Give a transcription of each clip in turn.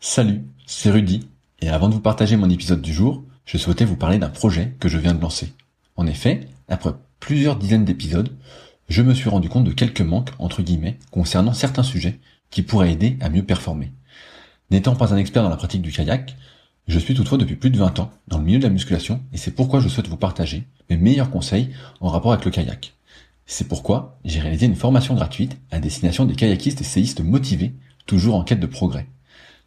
Salut, c'est Rudy, et avant de vous partager mon épisode du jour, je souhaitais vous parler d'un projet que je viens de lancer. En effet, après plusieurs dizaines d'épisodes, je me suis rendu compte de quelques manques, entre guillemets, concernant certains sujets qui pourraient aider à mieux performer. N'étant pas un expert dans la pratique du kayak, je suis toutefois depuis plus de 20 ans dans le milieu de la musculation et c'est pourquoi je souhaite vous partager mes meilleurs conseils en rapport avec le kayak. C'est pourquoi j'ai réalisé une formation gratuite à destination des kayakistes et séistes motivés, toujours en quête de progrès.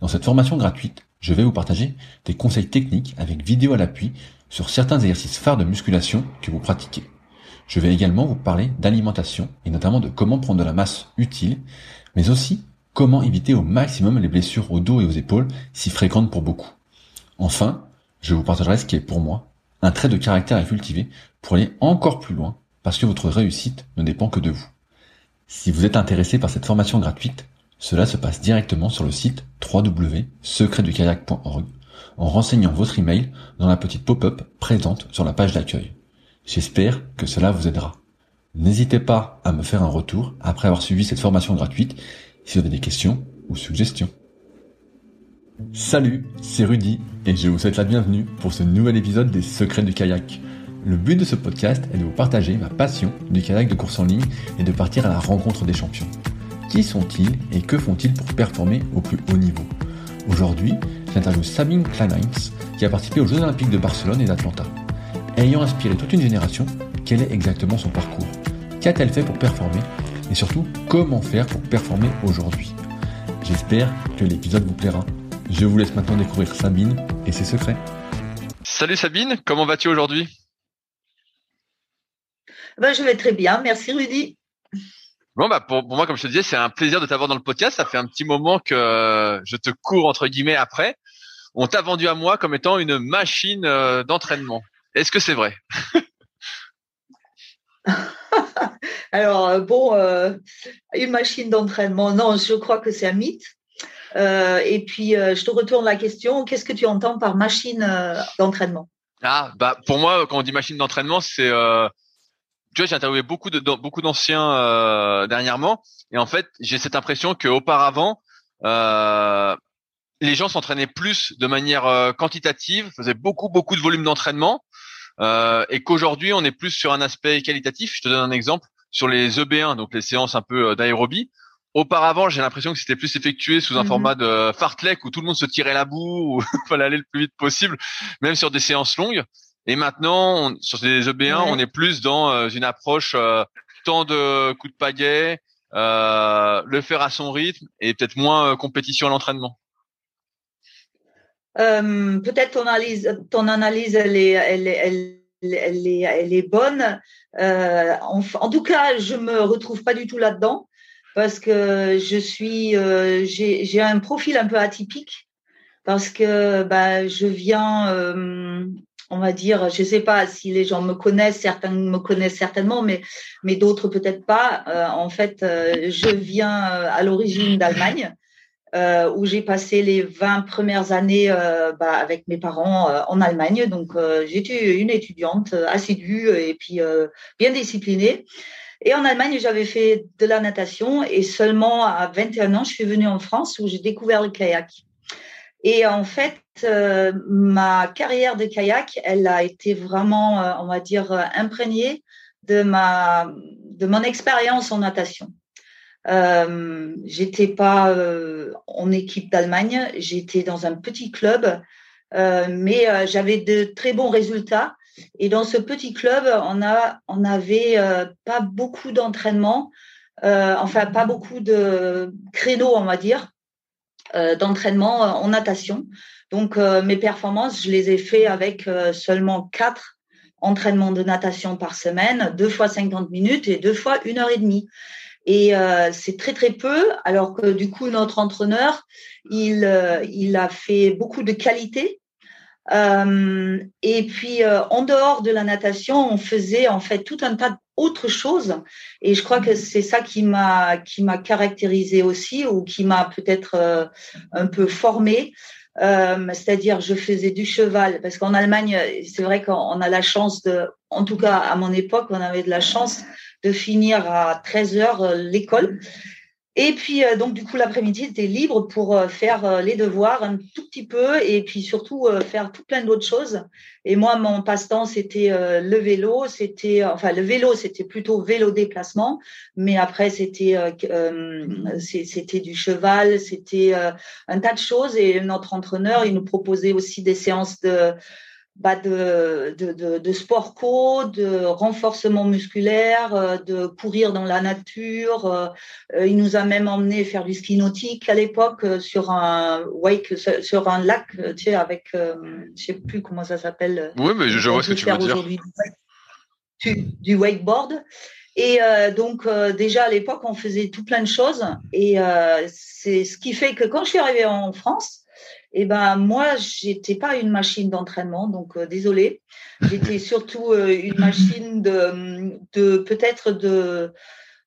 Dans cette formation gratuite, je vais vous partager des conseils techniques avec vidéo à l'appui sur certains exercices phares de musculation que vous pratiquez. Je vais également vous parler d'alimentation et notamment de comment prendre de la masse utile, mais aussi comment éviter au maximum les blessures au dos et aux épaules si fréquentes pour beaucoup. Enfin, je vous partagerai ce qui est pour moi un trait de caractère à cultiver pour aller encore plus loin parce que votre réussite ne dépend que de vous. Si vous êtes intéressé par cette formation gratuite, cela se passe directement sur le site www.secretdukayak.org en renseignant votre email dans la petite pop-up présente sur la page d'accueil. J'espère que cela vous aidera. N'hésitez pas à me faire un retour après avoir suivi cette formation gratuite si vous avez des questions ou suggestions. Salut, c'est Rudy et je vous souhaite la bienvenue pour ce nouvel épisode des Secrets du kayak. Le but de ce podcast est de vous partager ma passion du kayak de course en ligne et de partir à la rencontre des champions. Qui sont-ils et que font-ils pour performer au plus haut niveau Aujourd'hui, j'interviewe Sabine Kleinheinz qui a participé aux Jeux Olympiques de Barcelone et d'Atlanta. Ayant inspiré toute une génération, quel est exactement son parcours Qu'a-t-elle fait pour performer Et surtout, comment faire pour performer aujourd'hui J'espère que l'épisode vous plaira. Je vous laisse maintenant découvrir Sabine et ses secrets. Salut Sabine, comment vas-tu aujourd'hui? Ben, Je vais très bien, merci Rudy. Bon bah pour, moi comme je te disais c'est un plaisir de t'avoir dans le podcast. Ça fait un petit moment que je te cours entre guillemets après. On t'a vendu à moi comme étant une machine euh, d'entraînement. Est-ce que c'est vrai? Alors euh, bon, euh, une machine d'entraînement, non, je crois que c'est un mythe. Euh, et puis, euh, je te retourne la question, qu'est-ce que tu entends par machine euh, d'entraînement? Ah, bah pour moi, quand on dit machine d'entraînement, c'est... tu vois, j'ai interviewé beaucoup de beaucoup d'anciens dernièrement, et en fait, j'ai cette impression qu'auparavant, les gens s'entraînaient plus de manière quantitative, faisaient beaucoup beaucoup de volume d'entraînement, et qu'aujourd'hui, on est plus sur un aspect qualitatif. Je te donne un exemple sur les EB1, donc les séances un peu d'aérobie. Auparavant, j'ai l'impression que c'était plus effectué sous un mhm. format de fartlek où tout le monde se tirait la boue, où il fallait aller le plus vite possible, même sur des séances longues. Et maintenant, sur des EB1, on est plus dans euh, une approche euh, tant de coups de pagaie, euh, le faire à son rythme et peut-être moins compétition à l'entraînement. peut-être ton analyse, ton analyse, elle est, elle elle, elle est, elle est bonne. En, en, tout cas, je me retrouve pas du tout là-dedans parce que je suis, euh, j'ai un profil un peu atypique parce que bah, je viens, on va dire, je sais pas si les gens me connaissent, certains me connaissent certainement, mais mais d'autres peut-être pas. Euh, en fait, je viens à l'origine d'Allemagne. où j'ai passé les 20 premières années bah, avec mes parents en Allemagne. Donc, j'étais une étudiante assidue et puis bien disciplinée. Et en Allemagne, j'avais fait de la natation et seulement à 21 ans, je suis venue en France où j'ai découvert le kayak. Et en fait, euh, ma carrière de kayak, elle a été vraiment, euh, on va dire, euh, imprégnée de ma de mon expérience en natation. Euh, j'étais pas en équipe d'Allemagne, j'étais dans un petit club, mais j'avais de très bons résultats et dans ce petit club, on, a, on avait euh, pas beaucoup d'entraînement, euh, enfin pas beaucoup de créneaux, on va dire, euh, d'entraînement en natation. Donc mes performances, je les ai fait avec seulement quatre entraînements de natation par semaine, deux fois 50 minutes et deux fois une heure et demie. Et c'est très très peu, alors que du coup notre entraîneur, il, il a fait beaucoup de qualité euh, et puis, euh, en dehors de la natation, on faisait en fait tout un tas d'autres choses. Et je crois que c'est ça qui m'a qui m'a caractérisé aussi ou qui m'a peut-être euh, un peu formé. C'est-à-dire, je faisais du cheval parce qu'en Allemagne, c'est vrai qu'on a la chance de, en tout cas à mon époque, on avait de la chance de finir à 13 heures l'école. Et puis, euh, donc, du coup, l'après-midi, c'était libre pour euh, faire euh, les devoirs un tout petit peu et puis surtout faire tout plein d'autres choses. Et moi, mon passe-temps, c'était le vélo. C'était, enfin, le vélo, c'était plutôt vélo déplacement. Mais après, c'était, c'était du cheval, c'était un tas de choses. Et notre entraîneur, il nous proposait aussi des séances de, bah de, de, de, de, sport co, de renforcement musculaire, euh, de courir dans la nature. Euh, euh, il nous a même emmené faire du ski nautique à l'époque sur un wake, sur un lac, tu sais, avec, je sais plus comment ça s'appelle. Oui, mais je, vois ce que tu veux dire. Du, du wakeboard. Et donc déjà à l'époque, on faisait tout plein de choses. Et c'est ce qui fait que quand je suis arrivée en France, eh ben moi, j'étais pas une machine d'entraînement, donc euh, désolée. J'étais surtout euh, une machine de, de peut-être de,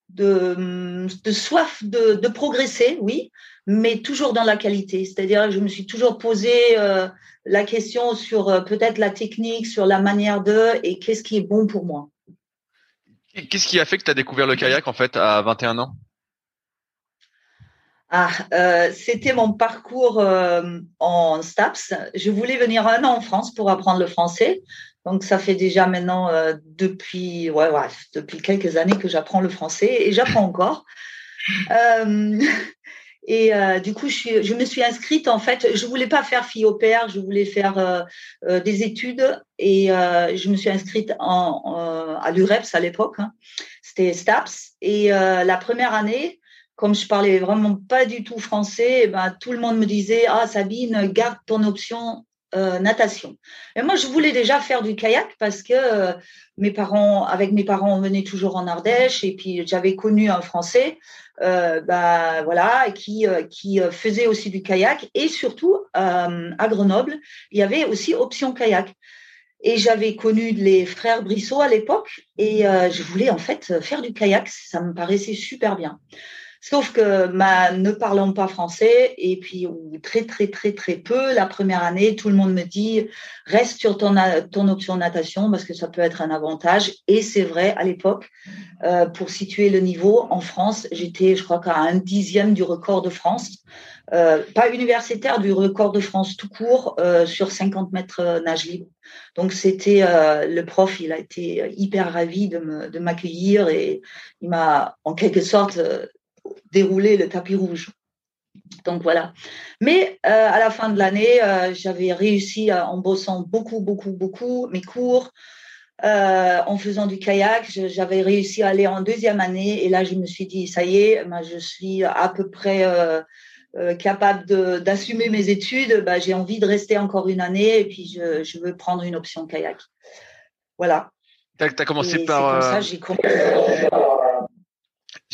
de, de, soif de, de, progresser, oui, mais toujours dans la qualité. C'est-à-dire, je me suis toujours posé euh, la question sur peut-être la technique, sur la manière de et qu'est-ce qui est bon pour moi. Qu'est-ce qui a fait que tu as découvert le kayak en fait à 21 ans? Ah, euh, c'était mon parcours euh, en STAPS. Je voulais venir un an en France pour apprendre le français. Donc, ça fait déjà maintenant euh, depuis, ouais, ouais, depuis quelques années que j'apprends le français et j'apprends encore. et du coup, je, je, me suis inscrite. En fait, je voulais pas faire fille au père, je voulais faire des études et je me suis inscrite en, à l'UREPS à l'époque. Hein. C'était STAPS. Et la première année, comme je parlais vraiment pas du tout français, eh ben, tout le monde me disait Ah, Sabine, garde ton option euh, natation. Et moi, je voulais déjà faire du kayak parce que euh, mes parents, avec mes parents, on venait toujours en Ardèche et puis j'avais connu un Français, euh, bah voilà, qui qui faisait aussi du kayak et surtout à Grenoble, il y avait aussi option kayak. Et j'avais connu les frères Brissot à l'époque et je voulais en fait faire du kayak. Ça me paraissait super bien. Sauf que ma, ne parlant pas français, et puis très, très, très, très peu, la première année, tout le monde me dit reste sur ton, ton option natation parce que ça peut être un avantage. Et c'est vrai, à l'époque, euh, pour situer le niveau, en France, j'étais, je crois, qu'à un dixième du record de France. Euh, pas universitaire, du record de France tout court euh, sur 50 mètres nage libre. Donc c'était le prof, il a été hyper ravi de m'accueillir et il m'a en quelque sorte dérouler le tapis rouge. Donc voilà. Mais euh, à la fin de l'année, euh, j'avais réussi en bossant beaucoup, beaucoup, beaucoup mes cours, euh, en faisant du kayak. J'avais réussi à aller en deuxième année et là, je me suis dit, ça y est, je suis à peu près capable d'assumer mes études. Bah, j'ai envie de rester encore une année et puis je, veux prendre une option kayak. Voilà. Tu as, commencé par. ça, j'ai commencé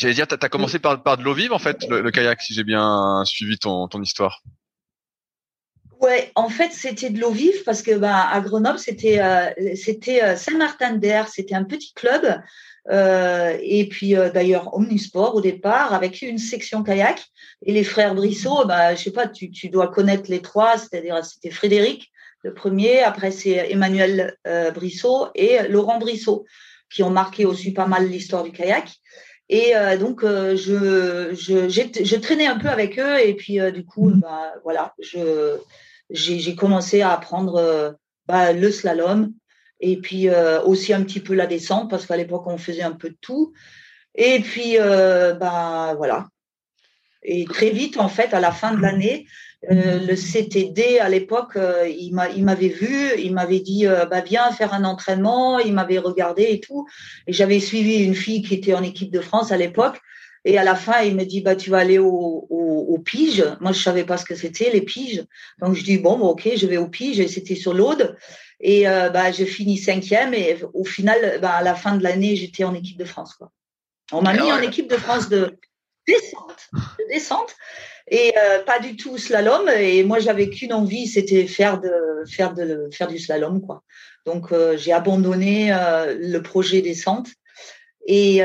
J'allais dire, tu as, commencé par, par de l'eau vive en fait, le, kayak, si j'ai bien suivi ton, ton histoire. Ouais, en fait, c'était de l'eau vive parce que bah, à Grenoble, c'était euh, c'était euh, Saint-Martin-d'Air, c'était un petit club euh, et puis d'ailleurs omnisport au départ avec une section kayak et les frères Brissot, bah je sais pas, tu, tu dois connaître les trois, c'est-à-dire c'était Frédéric le premier, après c'est Emmanuel Brissot et Laurent Brissot qui ont marqué aussi pas mal l'histoire du kayak. Et euh, donc, euh, je, je, je, traînais un peu avec eux. Et puis, euh, du coup, bah, voilà, je, j'ai, commencé à apprendre bah, le slalom et puis aussi un petit peu la descente parce qu'à l'époque, on faisait un peu de tout. Et puis, bah, voilà. Et très vite, en fait, à la fin de l'année, euh, le CTD à l'époque, euh, il m'avait vu, il m'avait dit euh, bah viens faire un entraînement, il m'avait regardé et tout. Et j'avais suivi une fille qui était en équipe de France à l'époque. Et à la fin, il me dit bah tu vas aller au, au, pige. Moi je savais pas ce que c'était les piges. Donc je dis bon, ok, je vais au pige. Et c'était sur l'Aude. Et bah je finis cinquième. Et au final, bah, à la fin de l'année, j'étais en équipe de France. Quoi. On m'a mis en équipe de France de descente, de descente et euh, pas du tout slalom. Et moi, j'avais qu'une envie, c'était faire de faire de faire du slalom, quoi. Donc, euh, j'ai abandonné euh, le projet descente et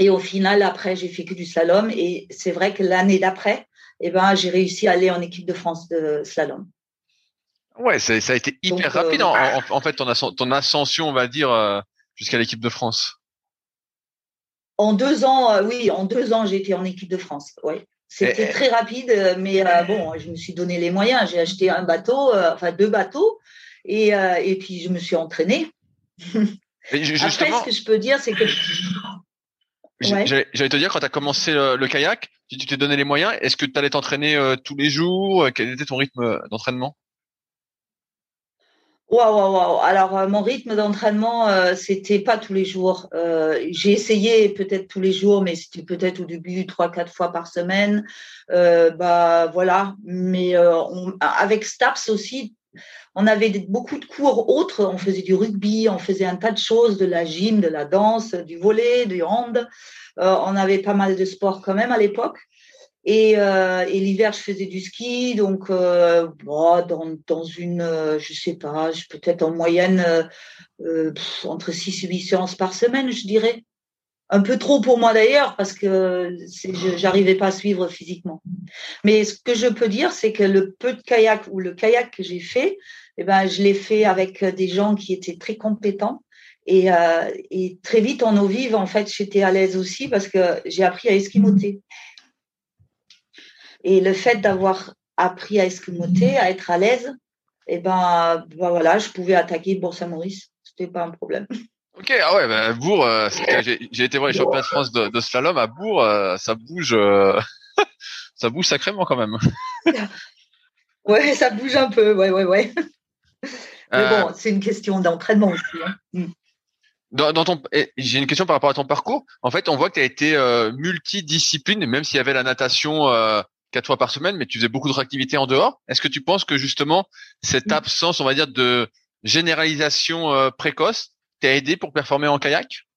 et au final, après, j'ai fait que du slalom. Et c'est vrai que l'année d'après, eh ben, j'ai réussi à aller en équipe de France de slalom. Ouais, ça, a été hyper rapide en, en, fait ton, ton ascension, on va dire, jusqu'à l'équipe de France. En deux ans, oui, en deux ans, j'ai été en équipe de France. Oui. C'était très rapide, mais bon, je me suis donné les moyens. J'ai acheté un bateau, enfin deux bateaux, et, et puis je me suis entraînée. Après, ce que je peux dire, c'est que J'allais te dire, quand tu as commencé le, kayak, tu t'es donné les moyens, est-ce que tu allais t'entraîner euh, tous les jours? Quel était ton rythme euh, d'entraînement? Waouh, waouh, waouh. Alors, euh, mon rythme d'entraînement, c'était pas tous les jours. J'ai essayé peut-être tous les jours, mais c'était peut-être au début trois, quatre fois par semaine. bah voilà. Mais avec Staps aussi, on avait beaucoup de cours autres. On faisait du rugby, on faisait un tas de choses, de la gym, de la danse, du volet, du hand. Euh, on avait pas mal de sports quand même à l'époque. Et, euh, l'hiver, je faisais du ski. Donc, euh, dans, une, je sais pas, peut-être en moyenne entre 6 et 8 séances par semaine, je dirais un peu trop pour moi d'ailleurs parce que j'arrivais pas à suivre physiquement. Mais ce que je peux dire, c'est que le peu de kayak ou le kayak que j'ai fait, eh ben, je l'ai fait avec des gens qui étaient très compétents. Et, euh, et très vite en eau vive, en fait, j'étais à l'aise aussi parce que j'ai appris à esquimoter. Et le fait d'avoir appris à esquimoter, à être à l'aise, eh ben, ben voilà, je pouvais attaquer Bourg-Saint-Maurice. C'était pas un problème. Ok, ah ouais, bah, Bourg, euh, j'ai été voir les championnats de France de, de slalom à Bourg, euh, ça bouge, euh, ça bouge sacrément quand même. ouais, ça bouge un peu, ouais, ouais, ouais. Mais bon, c'est une question d'entraînement aussi. Hein. Mm. Dans, dans, ton, j'ai une question par rapport à ton parcours. En fait, on voit que tu as été multidiscipline, même s'il y avait la natation quatre fois par semaine, mais tu faisais beaucoup d'autres activités en dehors. Est-ce que tu penses que justement cette mm. absence, on va dire, de généralisation précoce t'a aidé pour performer en kayak?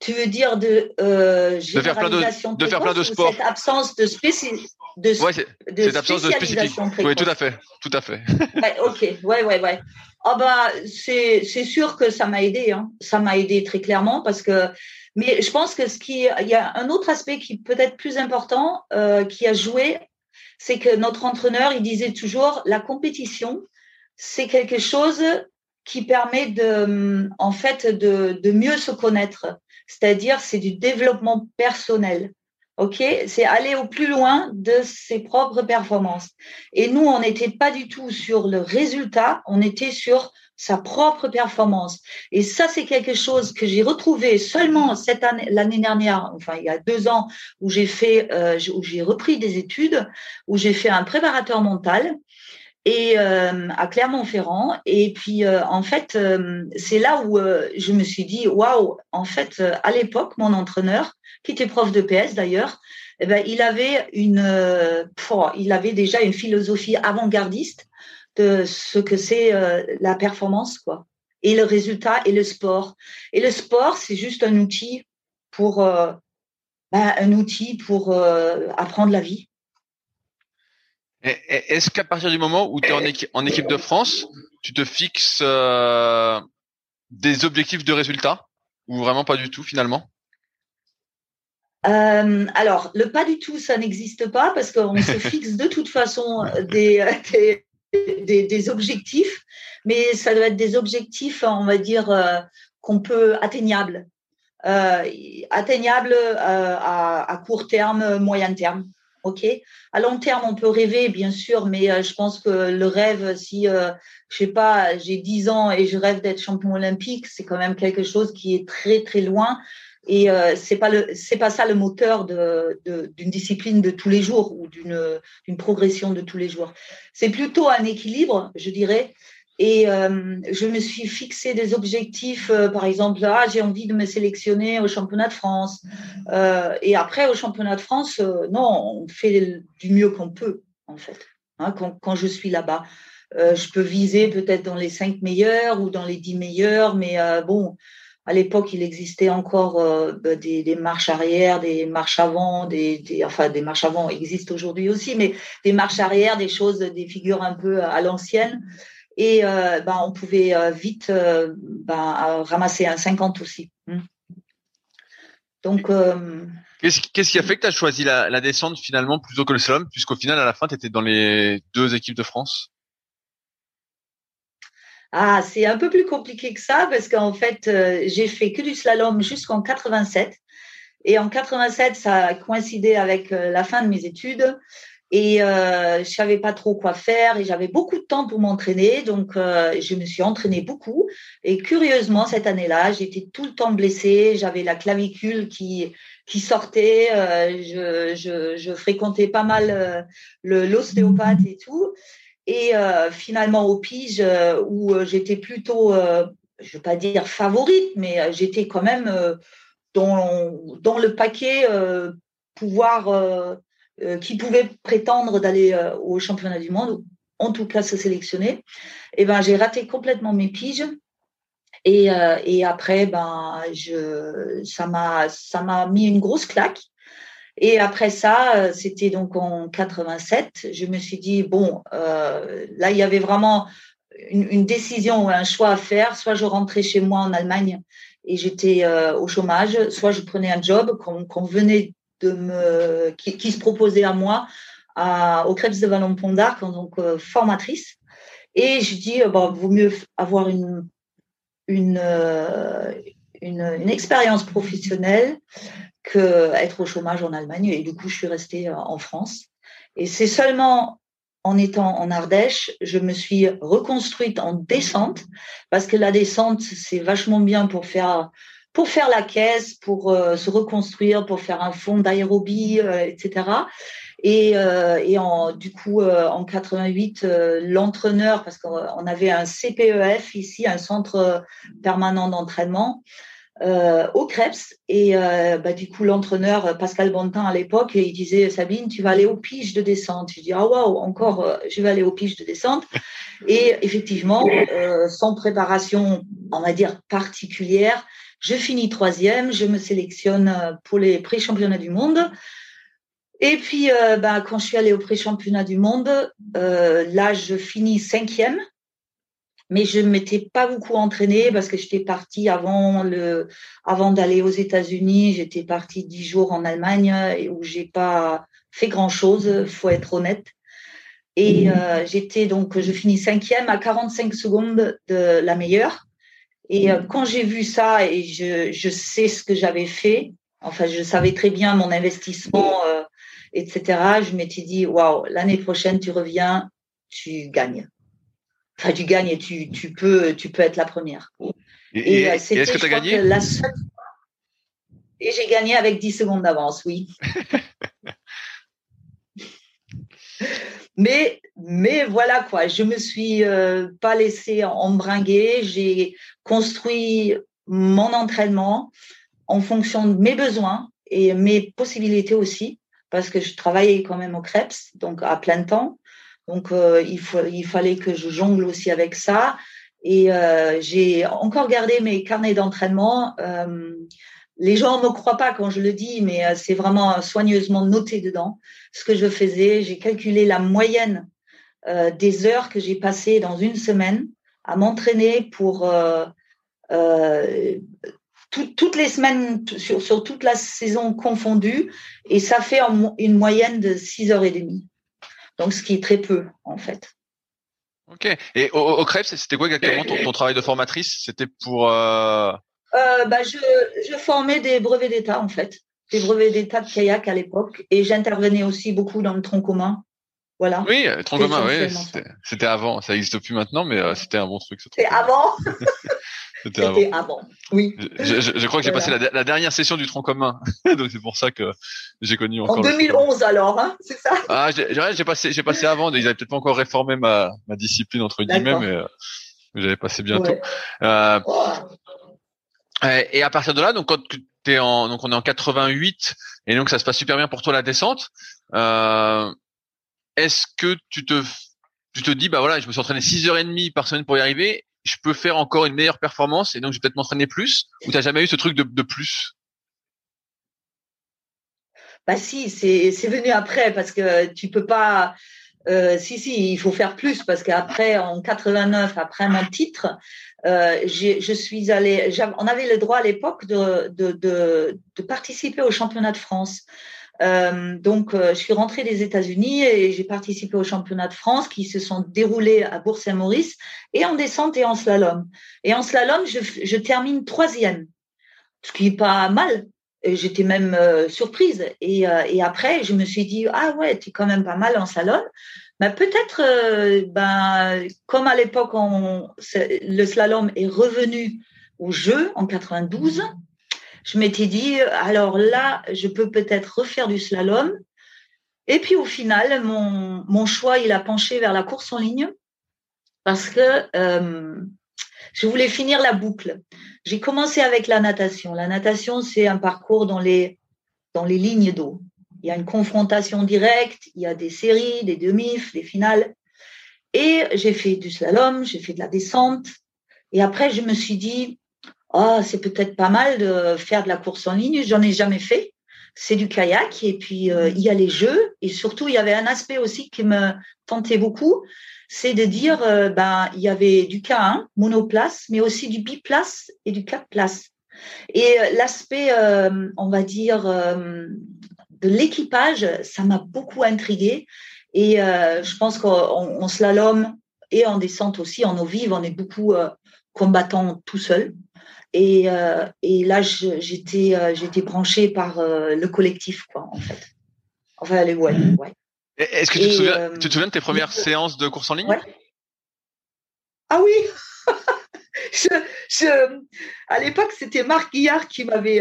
Tu veux dire de euh, de faire plein de, de faire plein de sports. Cette absence de spécificité. de, cette absence de spécificité. Oui, tout à fait, tout à fait. ok, ouais, ouais, ouais. Ah bah c'est c'est sûr que ça m'a aidé, hein. ça m'a aidé très clairement parce que. Mais je pense que ce qui il y a un autre aspect qui peut être plus important euh, qui a joué, c'est que notre entraîneur il disait toujours la compétition c'est quelque chose qui permet de, en fait, de, de mieux se connaître. C'est-à-dire, c'est du développement personnel. OK? C'est aller au plus loin de ses propres performances. Et nous, on n'était pas du tout sur le résultat, on était sur sa propre performance. Et ça, c'est quelque chose que j'ai retrouvé seulement cette année, l'année dernière, enfin il y a deux ans, où j'ai fait, euh, où j'ai repris des études, où j'ai fait un préparateur mental et euh, à Clermont-Ferrand. Et puis, euh, en fait, euh, c'est là où je me suis dit, waouh, en fait, à l'époque, mon entraîneur, qui était prof de PS d'ailleurs, eh ben, il avait une, il avait déjà une philosophie avant-gardiste de ce que c'est la performance, quoi, et le résultat et le sport. Et le sport, c'est juste un outil pour, ben, un outil pour apprendre la vie. Est-ce qu'à partir du moment où tu es en, en, équipe de France, tu te fixes euh, des objectifs de résultats? Ou vraiment pas du tout finalement? Euh, alors, le pas du tout, ça n'existe pas parce qu'on se fixe de toute façon des, des, des, objectifs, mais ça doit être des objectifs, on va dire, euh, qu'on peut atteignables. atteignables à, à, court terme, moyen terme. OK? À long terme, on peut rêver, bien sûr, mais euh, je pense que le rêve, si, euh, je sais pas, j'ai 10 ans et je rêve d'être champion olympique, c'est quand même quelque chose qui est très, très loin. Et euh, c'est pas ça le moteur d'une discipline de tous les jours ou d'une, progression de tous les jours. C'est plutôt un équilibre, je dirais, et euh, je me suis fixé des objectifs, euh, par exemple, ah, j'ai envie de me sélectionner au championnat de France. Euh, et après, au championnat de France, non, on fait du mieux qu'on peut, en fait, hein, quand, quand, je suis là-bas. Je peux viser peut-être dans les cinq meilleurs ou dans les dix meilleurs, mais bon, à l'époque, il existait encore bah, des, marches arrière, des marches avant, des, enfin des marches avant existent aujourd'hui aussi, mais des marches arrière, des choses, des figures un peu à l'ancienne et euh, ben, on pouvait euh, vite euh, ben, ramasser un 50 aussi. Hmm. Donc. Qu'est-ce qui a fait que tu as choisi la, descente finalement plutôt que le slalom, puisqu'au final, à la fin, tu étais dans les deux équipes de France? Ah, c'est un peu plus compliqué que ça parce qu'en fait, euh, j'ai fait que du slalom jusqu'en 87. Et en 87, ça a coïncidé avec euh, la fin de mes études. Et euh, je savais pas trop quoi faire et j'avais beaucoup de temps pour m'entraîner, donc euh, je me suis entraînée beaucoup. Et curieusement, cette année-là, j'étais tout le temps blessée, j'avais la clavicule qui qui sortait, je, je, je, fréquentais pas mal l'ostéopathe et tout. Et euh, finalement, au pige, euh, où euh, j'étais plutôt, je ne veux pas dire favorite, mais j'étais quand même dans, le paquet pouvoir, qui pouvait prétendre d'aller au championnat du monde, en tout cas se sélectionner. Et ben, j'ai raté complètement mes piges. Et, après, ben, ça m'a mis une grosse claque. Et après ça, euh, c'était donc en 87. Je me suis dit bon, euh, là il y avait vraiment une, décision ou un choix à faire. Soit je rentrais chez moi en Allemagne et j'étais euh, au chômage, soit je prenais un job qu'on venait de me, qui, se proposait à moi au Krebs de Vallon Pont d'Arc que formatrice. Et je dis bon, vaut mieux avoir une, une, une expérience professionnelle qu'être au chômage en Allemagne. Et du coup, je suis restée euh, en France. Et c'est seulement en étant en Ardèche, je me suis reconstruite en descente parce que la descente, c'est vachement bien pour faire pour faire la caisse, pour euh, se reconstruire, pour faire un fond d'aérobie, euh, etc. Et, et en, du coup, en 88, l'entraîneur, parce qu'on avait un CPEF ici, un centre permanent d'entraînement, euh, au Krebs. Et euh, bah, du coup, l'entraîneur Pascal Bontin à l'époque, il disait Sabine, tu vas aller au pige de descente. Je dis ah waouh, encore, euh, je vais aller au pige de descente. Et effectivement, sans préparation, on va dire particulière, je finis troisième, je me sélectionne pour les pré-championnats du monde. Et puis, bah, quand je suis allée au pré-championnat du monde, là, je finis cinquième mais je ne m'étais pas beaucoup entraînée parce que j'étais partie avant le, avant d'aller aux États-Unis. J'étais partie dix jours en Allemagne où j'ai pas fait grand chose, faut être honnête. Et mmh. euh, j'étais donc, je finis cinquième à 45 secondes de la meilleure. Et euh, quand j'ai vu ça et je, je sais ce que j'avais fait, enfin, je savais très bien mon investissement, euh, etc. Je m'étais dit, waouh, l'année prochaine, tu reviens, tu gagnes enfin, tu gagnes et tu, tu, peux, tu peux être la première. Et, et, euh, est-ce que tu as gagné? la seule... Et j'ai gagné avec 10 secondes d'avance, oui. mais, mais voilà quoi, je me suis euh, pas laissée embringuer. J'ai construit mon entraînement en fonction de mes besoins et mes possibilités aussi, parce que je travaillais quand même au Krebs, donc à plein temps. Donc, euh, il, fallait que je jongle aussi avec ça. Et euh, j'ai encore gardé mes carnets d'entraînement. Euh, les gens ne me croient pas quand je le dis, mais c'est vraiment soigneusement noté dedans. Ce que je faisais, j'ai calculé la moyenne des heures que j'ai passées dans une semaine à m'entraîner pour toutes les semaines, sur, sur, toute la saison confondue. Et ça fait une moyenne de 6 heures et demie. Donc, ce qui est très peu, en fait. Ok. Et au, au c'était quoi exactement ton, travail de formatrice? C'était pour. Euh... Euh, bah, je, je formais des brevets d'État, en fait. Des brevets d'État de kayak à l'époque. Et j'intervenais aussi beaucoup dans le tronc commun. Voilà. Oui, le tronc commun, oui. C'était avant. Ça n'existe plus maintenant, mais euh, c'était un bon truc. C'était avant C'était avant. Oui. Je, je, je crois que j'ai passé la, la, dernière session du tronc commun, donc c'est pour ça que j'ai connu encore. En 2011 alors, hein, c'est ça? Ah, j'ai passé, j'ai passé avant. Ils avaient peut-être pas encore réformé ma, ma discipline entre guillemets, mais, euh, j'avais passé bientôt. Euh, et à partir de là, donc quand tu es en, donc on est en 88 et donc ça se passe super bien pour toi la descente. Euh, Est-ce que tu te tu te dis bah voilà, je me suis entraîné 6 heures et demie par semaine pour y arriver je peux faire encore une meilleure performance et donc je vais peut-être m'entraîner plus ou t'as jamais eu ce truc de, de plus? Bah si, c'est venu après parce que tu peux pas. Euh, si si, il faut faire plus parce qu'après en 89, après mon titre, euh, je suis allée. On avait le droit à l'époque de, de, de, de, participer au championnat de France. Donc, je suis rentrée des États-Unis et j'ai participé aux championnats de France qui se sont déroulés à Bourg-Saint-Maurice et en descente et en slalom. Et en slalom, je, termine troisième, ce qui est pas mal. J'étais même surprise. Et, après, je me suis dit, ah ouais, tu es quand même pas mal en slalom. Mais peut-être, ben, comme à l'époque, le slalom est revenu au jeu en 92, je m'étais dit, alors là, je peux peut-être refaire du slalom. Et puis au final, mon, mon, choix, il a penché vers la course en ligne parce que euh, je voulais finir la boucle. J'ai commencé avec la natation. La natation, c'est un parcours dans les, dans les lignes d'eau. Il y a une confrontation directe, il y a des séries, des demi des finales. Et j'ai fait du slalom, j'ai fait de la descente. Et après, je me suis dit, oh, c'est peut-être pas mal de faire de la course en ligne. J'en ai jamais fait. C'est du kayak et puis euh, il y a les jeux et surtout il y avait un aspect aussi qui me tentait beaucoup, c'est de dire euh, ben il y avait du K1 monoplace, mais aussi du biplace et du quatre places. Et euh, l'aspect, on va dire, de l'équipage, ça m'a beaucoup intrigué. Et je pense qu'en slalom et en descente aussi, en eau vive, on est beaucoup combattant tout seul. Et, euh, et là, j'étais euh, j'étais branchée par euh, le collectif, quoi, en fait. Enfin, les ouais. ouais. Est-ce que tu te, souviens, tu te souviens de tes premières séances de course en ligne? Ah oui je, je, À l'époque, c'était Marc Guillard qui m'avait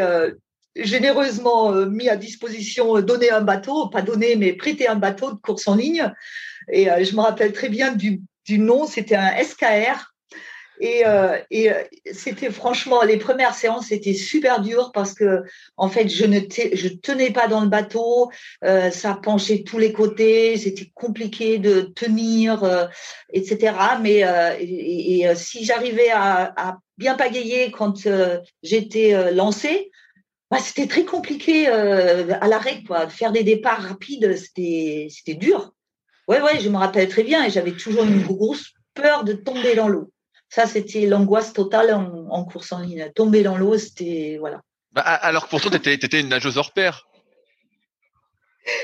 généreusement mis à disposition, donné un bateau, pas donné, mais prêté un bateau de course en ligne. Et je me rappelle très bien du, du nom, c'était un SKR et, euh, et euh, c'était franchement, les premières séances étaient super dures parce que, en fait, je ne je tenais pas dans le bateau, euh, ça penchait tous les côtés, c'était compliqué de tenir, euh, etc. Mais euh, et, et, si j'arrivais à, à, bien pagayer quand j'étais lancée, bah, c'était très compliqué à l'arrêt, quoi. Faire des départs rapides, c'était c'était dur. Ouais, ouais, je me rappelle très bien et j'avais toujours une grosse peur de tomber dans l'eau. Ça, c'était l'angoisse totale en, course en ligne. Tomber dans l'eau, c'était voilà. Bah, alors que pourtant, tu étais, une nageuse hors pair.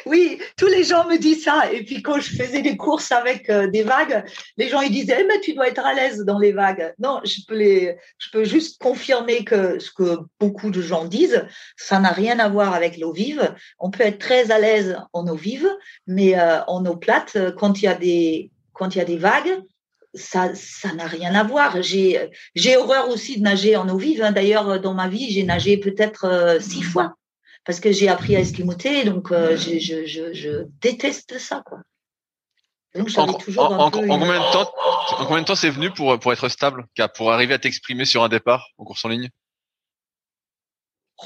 Oui, tous les gens me disent ça. Et puis quand je faisais des courses avec euh, des vagues, les gens ils disaient eh, mais tu dois être à l'aise dans les vagues. Non, je peux les, je peux juste confirmer que ce que beaucoup de gens disent, ça n'a rien à voir avec l'eau vive. On peut être très à l'aise en eau vive, mais euh, en eau plate, quand il y a des quand il y a des vagues, ça, ça n'a rien à voir. J'ai, j'ai horreur aussi de nager en eau vive. Hein. D'ailleurs, dans ma vie, j'ai nagé peut-être euh, six fois parce que j'ai appris à esquimoter. Donc, euh, je, je, je, je, déteste ça, quoi. Donc, en, toujours en, en, combien de temps, en combien de temps c'est venu pour pour être stable, pour arriver à t'exprimer sur un départ en course en ligne?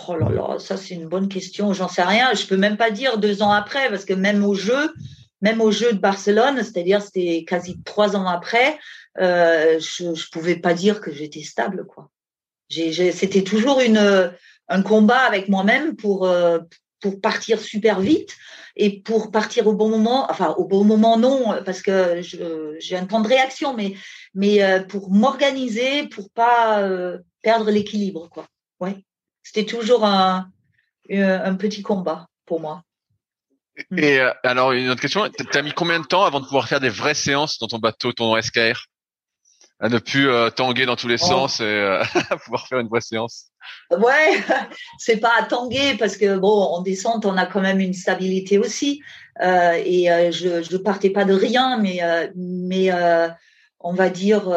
Oh là là, ça c'est une bonne question. J'en sais rien. Je peux même pas dire deux ans après parce que même au jeu, même au jeu de Barcelone, c'est-à-dire c'était quasi trois ans après, euh, je ne pouvais pas dire que j'étais stable. quoi. C'était toujours une, un combat avec moi-même pour, euh, pour partir super vite et pour partir au bon moment. Enfin, au bon moment, non, parce que j'ai un temps de réaction, mais, mais euh, pour m'organiser, pour pas euh, perdre l'équilibre. quoi. Ouais. C'était toujours un, un petit combat pour moi. Mm. Et euh, alors une autre question, t'as mis combien de temps avant de pouvoir faire des vraies séances dans ton bateau, ton SKR, à ne plus euh, tanguer dans tous les oh. sens et euh, pouvoir faire une vraie séance Ouais, c'est pas à tanguer parce que bon, en descente, on a quand même une stabilité aussi. et je je partais pas de rien, mais mais on va dire,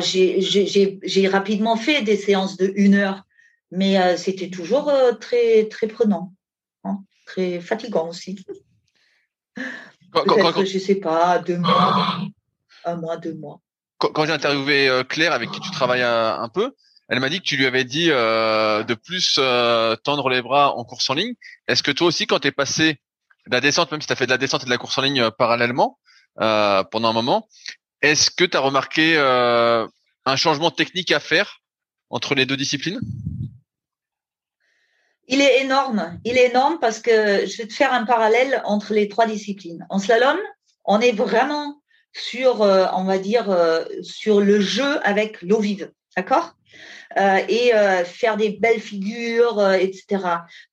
j'ai j'ai rapidement fait des séances de une heure, mais c'était toujours très très prenant très fatigant aussi. Peut-être, je sais pas, deux mois, un mois, deux mois. Quand, j'ai interviewé euh, Claire, avec qui tu travailles un, peu, elle m'a dit que tu lui avais dit euh, de plus euh, tendre les bras en course en ligne. Est-ce que toi aussi, quand tu es passé de la descente, même si tu as fait de la descente et de la course en ligne parallèlement pendant un moment, est-ce que tu as remarqué un changement technique à faire entre les deux disciplines? Il est énorme. Il est énorme parce que je vais te faire un parallèle entre les trois disciplines. En slalom, on est vraiment sur, euh, on va dire, euh, sur le jeu avec l'eau vive. D'accord? Euh, et faire des belles figures, etc.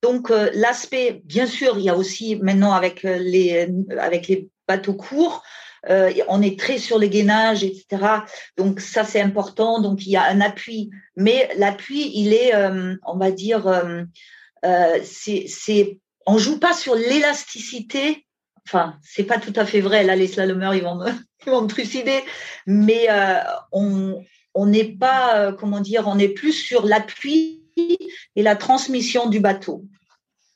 Donc l'aspect, bien sûr, il y a aussi maintenant avec les avec les bateaux courts, on est très sur le gainage, etc. Donc ça c'est important. Donc il y a un appui, mais l'appui il est, on va dire, c'est c'est on joue pas sur l'élasticité enfin, c'est pas tout à fait vrai. Là, les slalomers, ils vont me, me trucider. Mais euh, on n'est pas, euh, comment dire, on est plus sur l'appui et la transmission du bateau.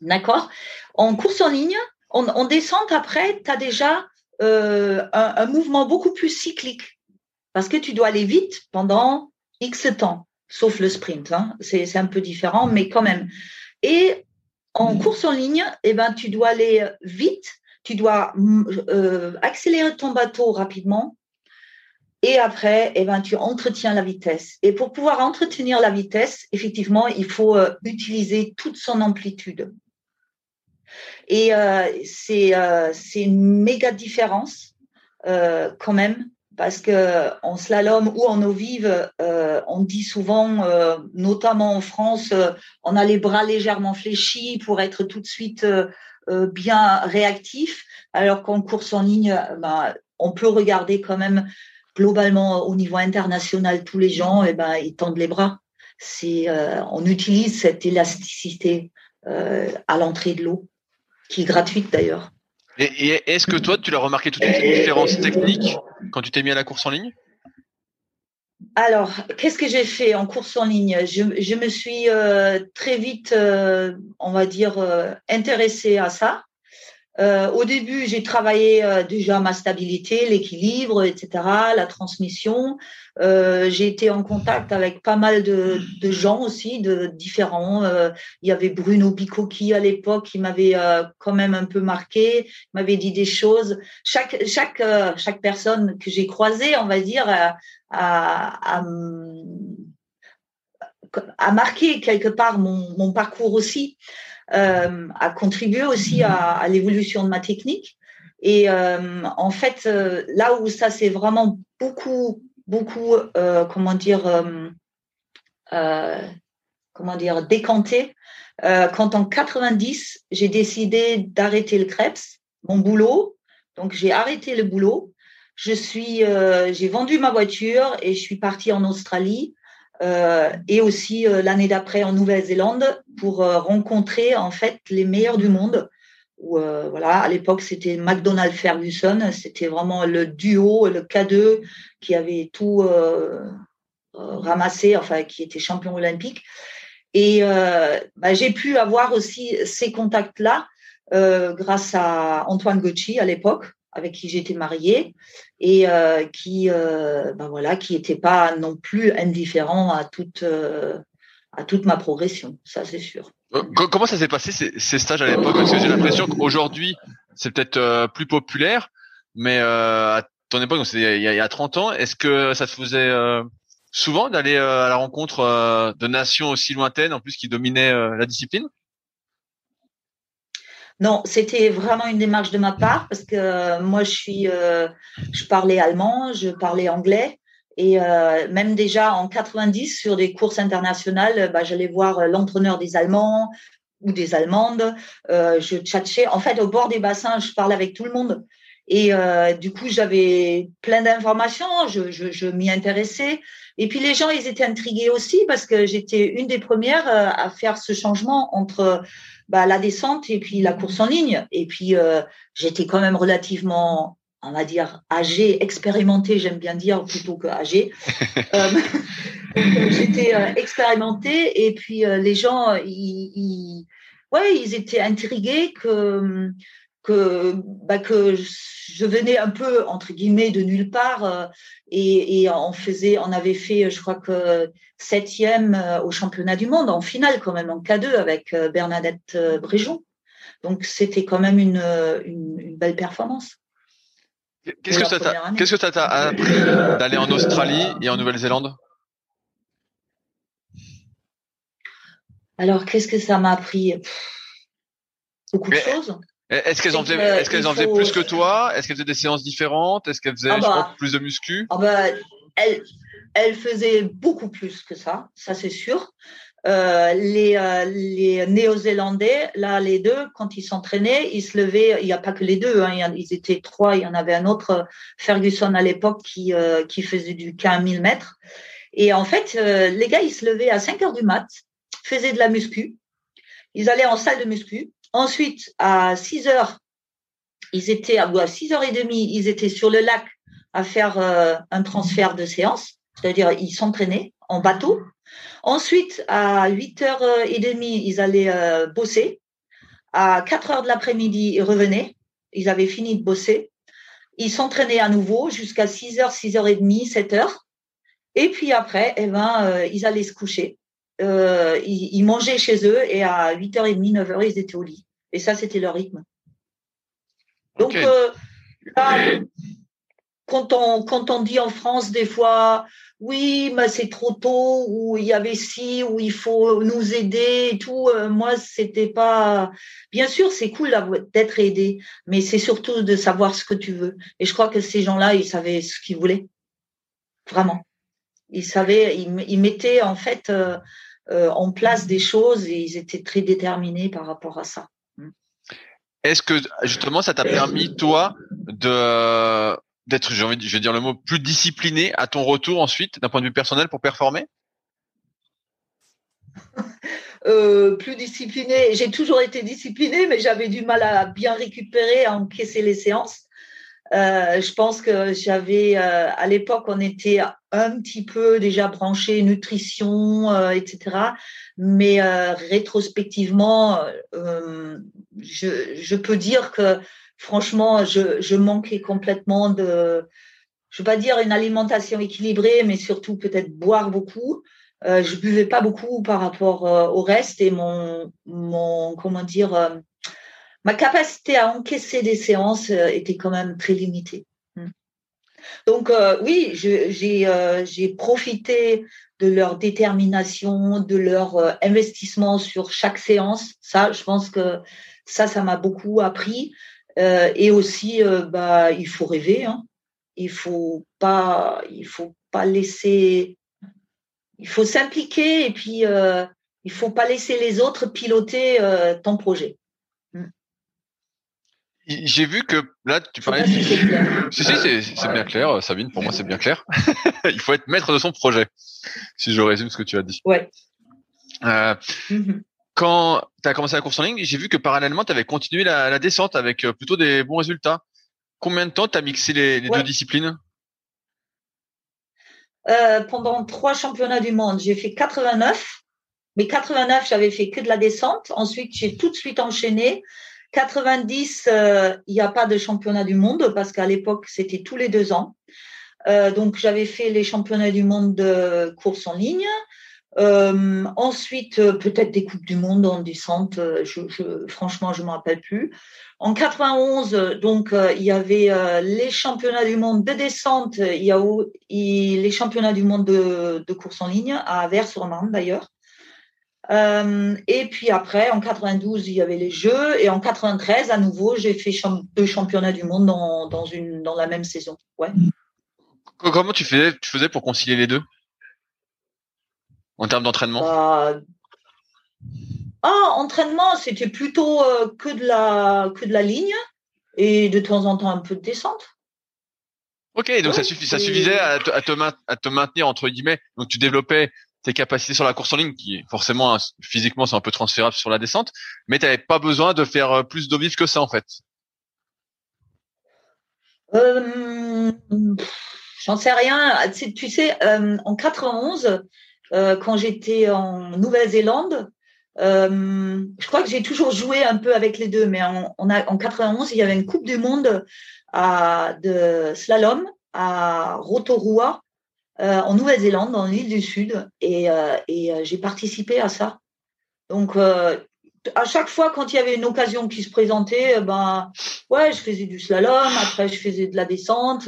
D'accord? En course en ligne, on, descend après, tu as déjà euh, un, un, mouvement beaucoup plus cyclique parce que tu dois aller vite pendant X temps, sauf le sprint. Hein. C'est un peu différent, mais quand même. Et en mmh. course en ligne, eh ben, tu dois aller vite tu dois euh, accélérer ton bateau rapidement et après, eh ben, tu entretiens la vitesse. Et pour pouvoir entretenir la vitesse, effectivement, il faut euh, utiliser toute son amplitude. Et euh, c'est une méga différence quand même, parce que en slalom ou en eau vive, on dit souvent, notamment en France, on a les bras légèrement fléchis pour être tout de suite euh, bien réactif, alors qu'en course en ligne, ben, on peut regarder quand même globalement au niveau international tous les gens, et eh ben ils tendent les bras. Euh, on utilise cette élasticité euh, à l'entrée de l'eau, qui est gratuite d'ailleurs. Et, est-ce que toi, tu l'as remarqué toute une différence technique quand tu t'es mis à la course en ligne? Alors, qu'est-ce que j'ai fait en course en ligne? Je, me suis euh, très vite, euh, on va dire, euh, intéressée à ça. Au début, j'ai travaillé déjà ma stabilité, l'équilibre, etc., la transmission. j'ai été en contact avec pas mal de, gens aussi, de différents. il y avait Bruno Bicocchi à l'époque qui m'avait quand même un peu marqué, m'avait dit des choses. Chaque chaque chaque personne que j'ai croisée, on va dire, à, à, marquer quelque part mon, mon parcours aussi, euh, a contribué aussi à, l'évolution de ma technique. Et euh, en fait, euh, là où ça s'est vraiment beaucoup, beaucoup, euh, comment dire, euh, euh comment dire, décanté, quand en 90, j'ai décidé d'arrêter le Krebs, mon boulot. Donc j'ai arrêté le boulot je euh, j'ai vendu ma voiture et je suis partie en Australie euh, et aussi euh, l'année d'après en Nouvelle-Zélande pour rencontrer en fait les meilleurs du monde. Où, voilà, à l'époque c'était McDonald Ferguson, c'était vraiment le duo, le K2 qui avait tout ramassé, enfin qui était champion olympique. Et bah, j'ai pu avoir aussi ces contacts-là grâce à Antoine Gauchy à l'époque, avec qui j'étais mariée et euh, qui euh, ben voilà qui n'était pas non plus indifférent à toute euh, à toute ma progression ça c'est sûr. Comment ça s'est passé ces, stages à l'époque? Parce que j'ai l'impression qu'aujourd'hui c'est peut-être plus populaire mais à ton époque donc il, y a, il y a 30 ans est-ce que ça te faisait souvent d'aller à la rencontre de nations aussi lointaines en plus qui dominaient la discipline? Non, c'était vraiment une démarche de ma part parce que euh, moi, je suis, euh, je parlais allemand, je parlais anglais. Et euh, même déjà en 90, sur des courses internationales, bah, j'allais voir l'entraîneur des Allemands ou des Allemandes. je tchatchais. En fait, au bord des bassins, je parlais avec tout le monde. Et du coup, j'avais plein d'informations, je, je, je m'y intéressais. Et puis les gens, ils étaient intrigués aussi parce que j'étais une des premières à faire ce changement entre bah, la descente et puis la course en ligne. Et puis, euh, j'étais quand même relativement, on va dire, âgée, expérimentée, j'aime bien dire, plutôt que âgée. euh, j'étais euh, expérimentée et puis euh, les gens, ils, ils, ouais, ils étaient intrigués que que, bah, que je venais un peu entre guillemets de nulle part euh, et, et, on faisait, on avait fait, je crois que septième euh, au championnat du monde en finale quand même en K2 avec euh, Bernadette Bréjon. Donc c'était quand même une, une, une belle performance. Qu'est-ce que ça t'a, qu'est-ce que ça t'a appris d'aller en Australie et en Nouvelle-Zélande? Alors qu'est-ce que ça m'a appris? Beaucoup de choses. Est-ce qu'elles en faisaient, est-ce qu'elles en faisaient plus que toi? Est-ce qu'elles faisaient des séances différentes? Est-ce qu'elles faisaient ah bah, plus de muscu? Ah bah, elles, elle faisait beaucoup plus que ça, ça c'est sûr. Euh, les, euh, les Néo-Zélandais, là, les deux, quand ils s'entraînaient, ils se levaient. Il n'y a pas que les deux, hein, ils étaient trois. Il y en avait un autre, Ferguson à l'époque, qui, euh, qui faisait du 15 1000 mètres. Et en fait, les gars, ils se levaient à 5 heures du mat, faisaient de la muscu. Ils allaient en salle de muscu. Ensuite, à 6 heures, ils étaient à 6 heures et demie, ils étaient sur le lac à faire un transfert de séance, c'est-à-dire ils s'entraînaient en bateau Ensuite, à 8h30, ils allaient euh, bosser. À 4h de l'après-midi, ils revenaient. Ils avaient fini de bosser. Ils s'entraînaient à nouveau jusqu'à 6h, 6h30, 7h. Et puis après, eh ben, euh, ils allaient se coucher. Euh, ils, mangeaient chez eux et à 8h30, 9h, ils étaient au lit. Et ça, c'était leur rythme. Donc, là, quand on, quand on dit en France des fois, oui, mais c'est trop tôt, ou il y avait ci, ou il faut nous aider et tout. Euh, moi, c'était pas. Bien sûr, c'est cool d'être aidé, mais c'est surtout de savoir ce que tu veux. Et je crois que ces gens-là, ils savaient ce qu'ils voulaient, vraiment. Ils savaient, ils, mettaient en fait euh, euh, en place des choses et ils étaient très déterminés par rapport à ça. Est-ce que justement, ça t'a permis toi de d'être, j'ai envie, de, je vais dire le mot, plus discipliné à ton retour ensuite, d'un point de vue personnel, pour performer? Euh, plus discipliné. J'ai toujours été discipliné, mais j'avais du mal à bien récupérer, à encaisser les séances. Euh, je pense que j'avais, euh, à l'époque, on était un petit peu déjà branché nutrition, etc. Mais rétrospectivement, je, je, peux dire que franchement, je, manquais complètement de, je ne veux pas dire une alimentation équilibrée, mais surtout peut-être boire beaucoup. Euh, je buvais pas beaucoup par rapport euh, au reste et mon, mon comment dire, euh, ma capacité à encaisser des séances euh, était quand même très limitée. Hmm. Donc oui, j'ai profité de leur détermination, de leur investissement sur chaque séance. Ça, je pense que ça, ça m'a beaucoup appris. Euh, et aussi, euh, bah, il faut rêver. Hein. Il faut pas, il faut pas laisser. Il faut s'impliquer et puis euh, il faut pas laisser les autres piloter ton projet. J'ai vu que là, tu parlais. Si, si, c'est bien clair, Sabine. Pour moi, c'est bien clair. il faut être maître de son projet, si je résume ce que tu as dit. Ouais. Euh, mm-hmm quand tu as commencé la course en ligne, j'ai vu que parallèlement, tu avais continué la, descente avec euh, plutôt des bons résultats. Combien de temps tu as mixé les, deux disciplines? Euh, Pendant trois championnats du monde, j'ai fait 89. Mais 89, j'avais fait que de la descente. Ensuite, j'ai tout de suite enchaîné. 90, euh, il n'y a pas de championnat du monde parce qu'à l'époque, c'était tous les deux ans. donc, j'avais fait les championnats du monde de course en ligne. Euh, ensuite, euh, peut-être des Coupes du Monde en descente, euh, je, je, franchement, je ne me rappelle plus. En 91, donc, il y avait les championnats du monde de descente, il y a les championnats du monde de, de course en ligne, à Vers-sur-Marne d'ailleurs. Et puis après, en 92, il y avait les Jeux, et en 93, à nouveau, j'ai fait deux championnats du monde dans, dans, une, dans la même saison. Ouais. Comment tu faisais, tu faisais pour concilier les deux? En termes d'entraînement? Bah, Ah, entraînement, c'était plutôt euh, que, de la, que de la ligne et de temps en temps un peu de descente. Ok, donc ça, suffit, ça suffisait à te, à, te maintenir, entre guillemets. Donc tu développais tes capacités sur la course en ligne, qui forcément, physiquement, c'est un peu transférable sur la descente, mais tu n'avais pas besoin de faire euh, plus d'eau vive que ça, en fait. Euh, j'en sais rien. Tu sais, en 91, euh, quand j'étais en Nouvelle-Zélande. Euh, je crois que j'ai toujours joué un peu avec les deux, mais en, on a, en 91, il y avait une Coupe du Monde de slalom à Rotorua, euh, en Nouvelle-Zélande, dans l'île du Sud, et, euh, et euh, j'ai participé à ça. Donc, à chaque fois, quand il y avait une occasion qui se présentait, ben, ouais, je faisais du slalom, après je faisais de la descente,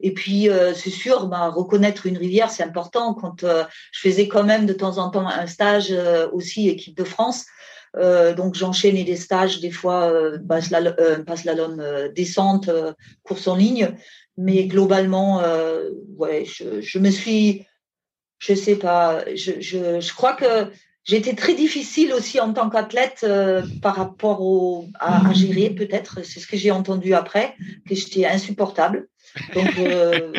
et puis, euh, c'est sûr, bah, reconnaître une rivière, c'est important. Quand euh, je faisais quand même de temps en temps un stage euh, aussi équipe de France, donc j'enchaînais des stages, des fois pas slalom, descente, course en ligne, mais globalement, ouais, je, je, me suis, je sais pas, je, je, je crois que J'étais très difficile aussi en tant qu'athlète euh, par rapport au, à, gérer, peut-être, c'est ce que j'ai entendu après, que j'étais insupportable. Donc, euh,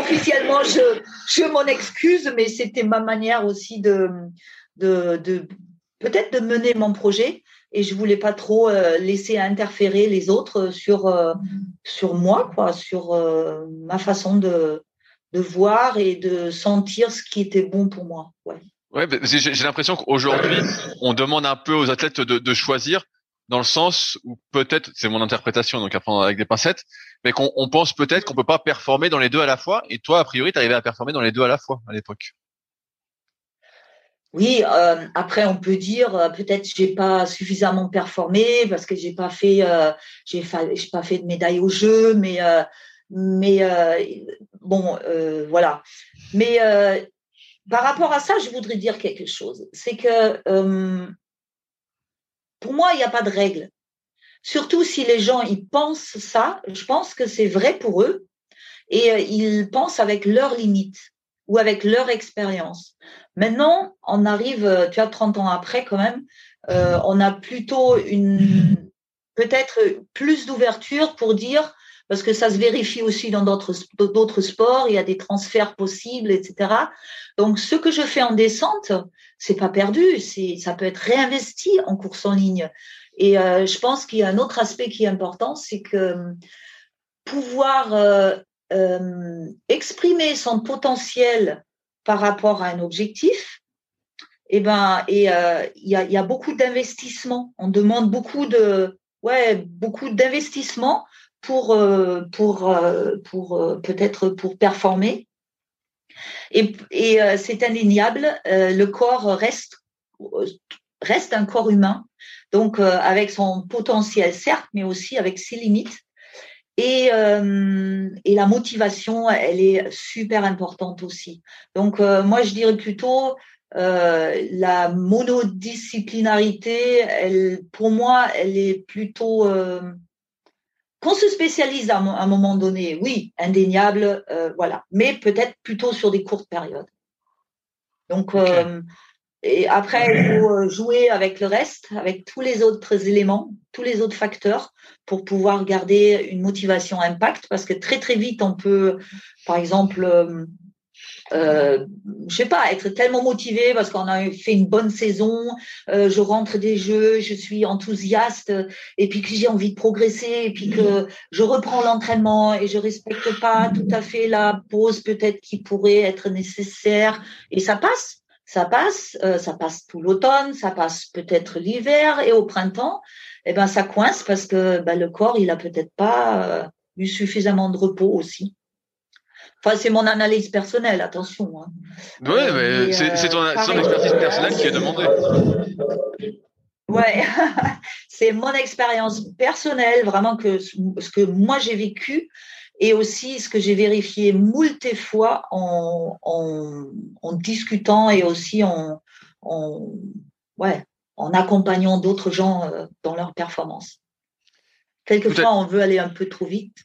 officiellement, je, je m'en excuse, mais c'était ma manière aussi de, de, de peut-être de mener mon projet. Et je voulais pas trop euh, laisser interférer les autres sur, euh, sur moi, quoi, sur ma façon de, de voir et de sentir ce qui était bon pour moi. Ouais. Ouais, j'ai l'impression qu'aujourd'hui, on demande un peu aux athlètes de, de choisir dans le sens où peut-être, c'est mon interprétation, donc à prendre avec des pincettes, mais qu'on on pense peut-être qu'on peut pas performer dans les deux à la fois. Et toi, a priori, tu arrivais à performer dans les deux à la fois à l'époque. Oui, euh, après on peut dire euh, peut-être j'ai pas suffisamment performé parce que j'ai pas fait euh, j'ai pas fait de médaille au jeu, mais mais bon voilà. Mais par rapport à ça, je voudrais dire quelque chose. C'est que pour moi, il n'y a pas de règle. Surtout si les gens ils pensent ça, je pense que c'est vrai pour eux et ils pensent avec leurs limites ou avec leur expérience. Maintenant, on arrive, euh, tu as 30 ans après quand même, on a plutôt une peut-être plus d'ouverture pour dire parce que ça se vérifie aussi dans d'autres sports, il y a des transferts possibles, etc. Donc ce que je fais en descente, c'est pas perdu, ça peut être réinvesti en course en ligne. Et euh, je pense qu'il y a un autre aspect qui est important, c'est que euh, pouvoir euh, euh, exprimer son potentiel par rapport à un objectif, eh ben, et il y, a, beaucoup d'investissement. On demande beaucoup de, ouais, beaucoup d'investissement pour, euh, euh, euh, peut-être pour performer. Et, et c'est indéniable, le corps reste, reste un corps humain, donc avec son potentiel certes, mais aussi avec ses limites. Et, et la motivation, elle est super importante aussi. Donc moi, je dirais plutôt la monodisciplinarité, elle, pour moi, elle est plutôt qu'on se spécialise à un moment donné, oui, indéniable, euh, voilà, mais peut-être plutôt sur des courtes périodes. Donc, euh, et après, il faut euh, jouer avec le reste, avec tous les autres éléments, tous les autres facteurs, pour pouvoir garder une motivation impact, parce que très très vite, on peut, par exemple, euh, je sais pas, être tellement motivé parce qu'on a fait une bonne saison, euh, je rentre des jeux, je suis enthousiaste et puis que j'ai envie de progresser et puis que je reprends l'entraînement et je respecte pas tout à fait la pause peut-être qui pourrait être nécessaire et ça passe. Ça passe, euh, ça passe tout l'automne, ça passe peut-être l'hiver et au printemps, eh ben ça coince parce que ben, le corps il a peut-être pas euh, eu suffisamment de repos aussi. Enfin, c'est mon analyse personnelle, attention. Hein. Oui, mais, euh, c'est ton, expertise personnelle qui est demandée. Ouais, c'est mon expérience personnelle, vraiment que ce que moi j'ai vécu et aussi ce que j'ai vérifié moult fois en, en, en, discutant et aussi en, en, ouais, en accompagnant d'autres gens euh, dans leur performance. Quelquefois, on veut aller un peu trop vite.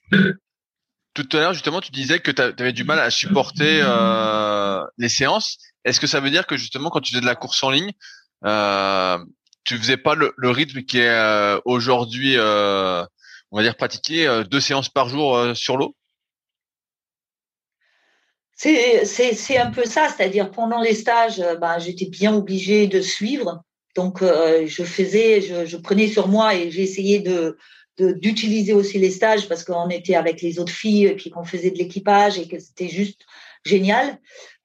Tout à l'heure, justement, tu disais que tu avais du mal à supporter euh, les séances. Est-ce que ça veut dire que justement, quand tu faisais de la course en ligne, euh, tu faisais pas le, rythme qui est euh, aujourd'hui, euh, on va dire, pratiqué euh, deux séances par jour sur l'eau? C'est un peu ça, c'est-à-dire pendant les stages, ben, j'étais bien obligée de suivre. Donc, je faisais, je, prenais sur moi et j'ai essayé de, d'utiliser aussi les stages parce qu'on était avec les autres filles et qu'on faisait de l'équipage et que c'était juste génial.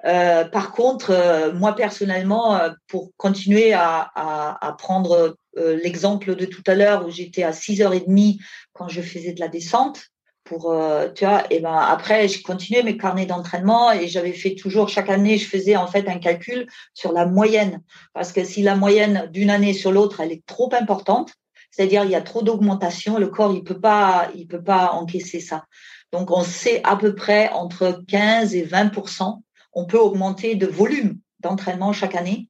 Euh, par contre, euh, moi personnellement, euh, pour continuer à, à prendre euh, l'exemple de tout à l'heure où j'étais à 6h30 quand je faisais de la descente, pour tu vois, et ben après j'ai continué mes carnets d'entraînement et j'avais fait toujours chaque année, je faisais en fait un calcul sur la moyenne parce que si la moyenne d'une année sur l'autre elle est trop importante, c'est-à-dire, il y a trop d'augmentation, le corps, il peut pas, il peut pas encaisser ça. Donc, on sait à peu près entre 15 et 20% on peut augmenter de volume d'entraînement chaque année.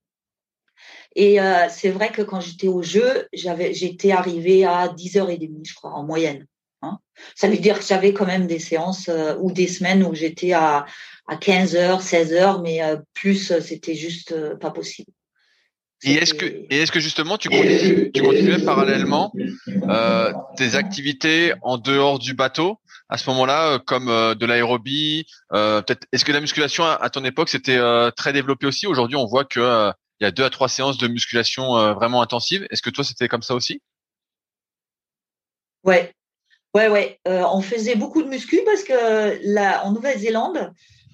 Et euh, c'est vrai que quand j'étais au jeu, j'avais, j'étais arrivée à 10h30, je crois, en moyenne. Hein. Ça veut dire que j'avais quand même des séances euh, ou des semaines où j'étais à, à 15h, 16h, mais euh, plus, c'était juste pas possible. Et est-ce que, et est-ce que justement tu continuais, tu continuais parallèlement euh, tes activités en dehors du bateau à ce moment-là, comme de l'aérobie, peut-être. Est-ce que la musculation à, ton époque c'était très développé aussi? Aujourd'hui, on voit que il y a deux à trois séances de musculation euh, vraiment intensives. Est-ce que toi, c'était comme ça aussi? Ouais, ouais, ouais. Euh, on faisait beaucoup de muscu parce que là, en Nouvelle-Zélande,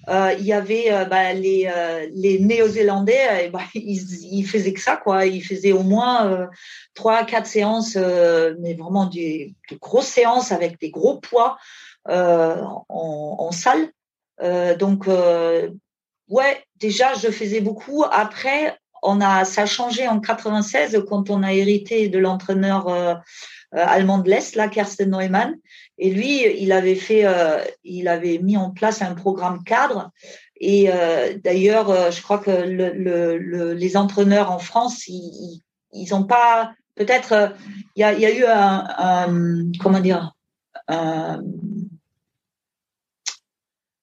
euh, il y avait bah, les, les Néo-Zélandais, bah, ils, faisaient que ça, quoi. Ils faisaient au moins trois, quatre séances, mais vraiment des, grosses séances avec des gros poids en, en, salle. donc, ouais, déjà, je faisais beaucoup. Après, on a, ça a changé en 96 quand on a hérité de l'entraîneur euh, euh, allemand de l'Est, là, Kersten Neumann. Et lui, il avait fait, euh, il avait mis en place un programme cadre. Et d'ailleurs, je crois que le, les entraîneurs en France, ils n'ont pas, peut-être, il y a, y a, eu un, un comment dire, un,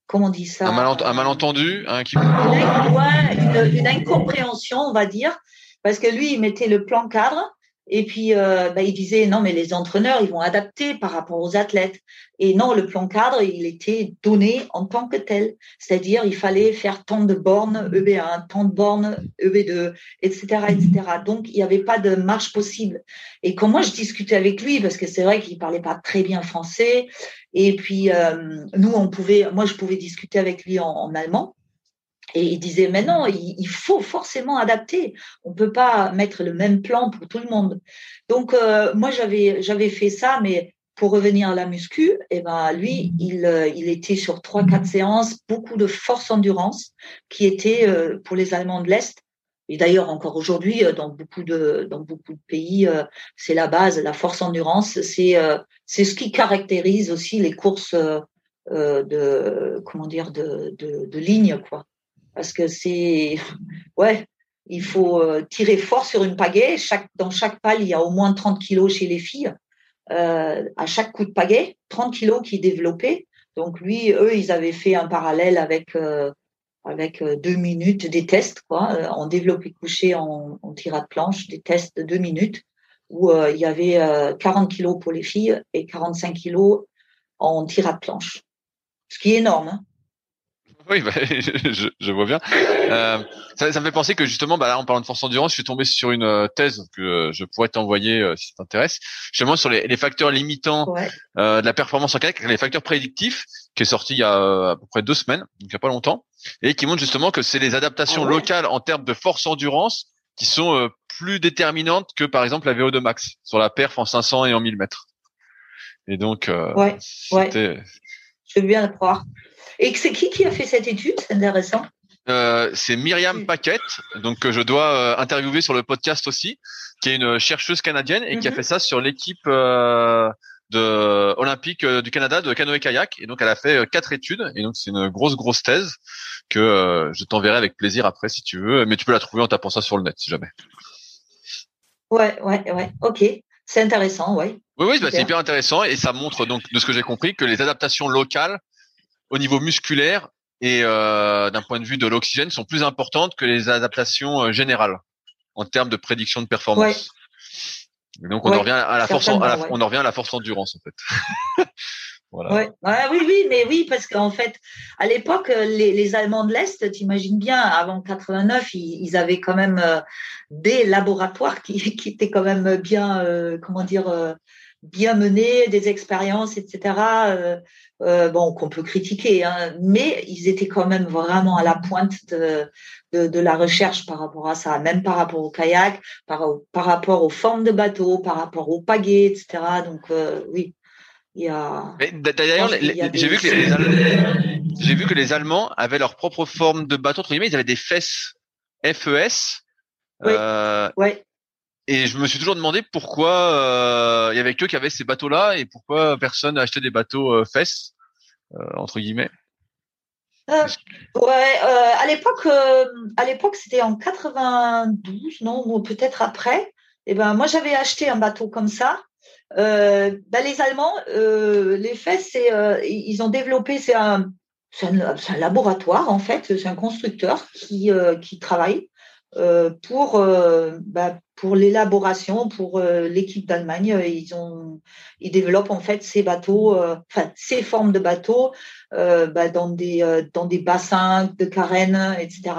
comment on dit ça Un, malentendu, hein, qui... une, une, incompréhension, on va dire, parce que lui, il mettait le plan cadre et puis, euh, bah, il disait non, mais les entraîneurs, ils vont adapter par rapport aux athlètes. Et non, le plan cadre, il était donné en tant que tel. C'est-à-dire, il fallait faire tant de bornes EB1, tant de bornes EB2, etc., etc. Donc, il n'y avait pas de marche possible. Et quand moi, je discutais avec lui, parce que c'est vrai qu'il parlait pas très bien français, et puis, euh, nous, on pouvait, moi, je pouvais discuter avec lui en allemand. Et il disait, mais non, il, faut forcément adapter. On ne peut pas mettre le même plan pour tout le monde. Donc, euh, moi, j'avais, j'avais fait ça, mais pour revenir à la muscu, eh ben, lui, il, euh, il était sur trois, quatre séances, beaucoup de force endurance, qui était pour les Allemands de l'Est. Et d'ailleurs, encore aujourd'hui, dans beaucoup de, dans beaucoup de pays, c'est la base, la force endurance. C'est, c'est ce qui caractérise aussi les courses de, comment dire, de, de, de ligne, quoi parce que c'est ouais, il faut euh, tirer fort sur une pagaie. Chaque, dans chaque pale, il y a au moins 30 kilos chez les filles. Euh, à chaque coup de pagaie, 30 kilos qui développaient. Donc lui, eux, ils avaient fait un parallèle avec euh, avec deux minutes des tests, quoi, en développé couché, en, en tirade de planche, des tests de deux minutes où il y avait 40 kilos pour les filles et 45 kilos en tirade de planche, ce qui est énorme. Hein. Oui, bah, je, je, vois bien. Euh, ça, ça, me fait penser que justement, bah là, en parlant de force endurance, je suis tombé sur une euh, thèse que euh, je pourrais t'envoyer euh, si ça t'intéresse, justement sur les, les, facteurs limitants de la performance en kayak, les facteurs prédictifs, qui est sorti il y a à peu près deux semaines, donc il y a pas longtemps, et qui montre justement que c'est les adaptations locales en termes de force endurance qui sont plus déterminantes que par exemple la VO2 max sur la perf en 500 et en 1000 mètres. Et donc, ouais, ouais. Je veux bien le croire. Et c'est qui qui a fait cette étude C'est intéressant. Euh, c'est Myriam Paquette, donc que je dois euh, interviewer sur le podcast aussi, qui est une chercheuse canadienne et qui a mhm. fait ça sur l'équipe euh, de olympique euh, du Canada de canoë kayak. Et donc elle a fait quatre études et donc c'est une grosse grosse thèse que je t'enverrai avec plaisir après si tu veux, mais tu peux la trouver en tapant ça sur le net si jamais. Ouais ouais ouais, ok. C'est intéressant, ouais. Oui, oui, bah, c'est hyper intéressant et ça montre donc, de ce que j'ai compris, que les adaptations locales au niveau musculaire et euh, d'un point de vue de l'oxygène sont plus importantes que les adaptations euh, générales en termes de prédiction de performance. donc on en revient à la force, on en revient à la force endurance en fait. voilà. Oui, oui, mais oui, parce qu'en fait, à l'époque, les, les, Allemands de l'Est, t'imagines bien, avant 89, ils, ils, avaient quand même euh, des laboratoires qui, qui, étaient quand même bien, comment dire, bien menés, des expériences, etc. Euh, bon, qu'on peut critiquer, hein, mais ils étaient quand même vraiment à la pointe de, de, de, la recherche par rapport à ça, même par rapport au kayak, par, par rapport aux formes de bateaux, par rapport aux pagaies, etc. Donc euh, oui, il y a. D'ailleurs, j'ai vu que les, les j'ai vu que les Allemands avaient leur propre forme de bateau. Entre guillemets, ils avaient des fesses FES. Oui. Euh, ouais. Et je me suis toujours demandé pourquoi euh, il y avait que qui avaient ces bateaux-là et pourquoi personne acheté des bateaux euh, fesses euh, entre guillemets. ouais, à l'époque, à l'époque, c'était en 92, non, ou peut-être après. Et eh ben, moi, j'avais acheté un bateau comme ça. Ben, les Allemands, les c'est, ils ont développé, c'est un, un, laboratoire en fait, c'est un constructeur qui, qui travaille euh, pour euh, bah, pour l'élaboration pour euh, l'équipe d'Allemagne ils ont ils développent en fait ces bateaux enfin ces formes de bateaux bah, dans des dans des bassins de carène etc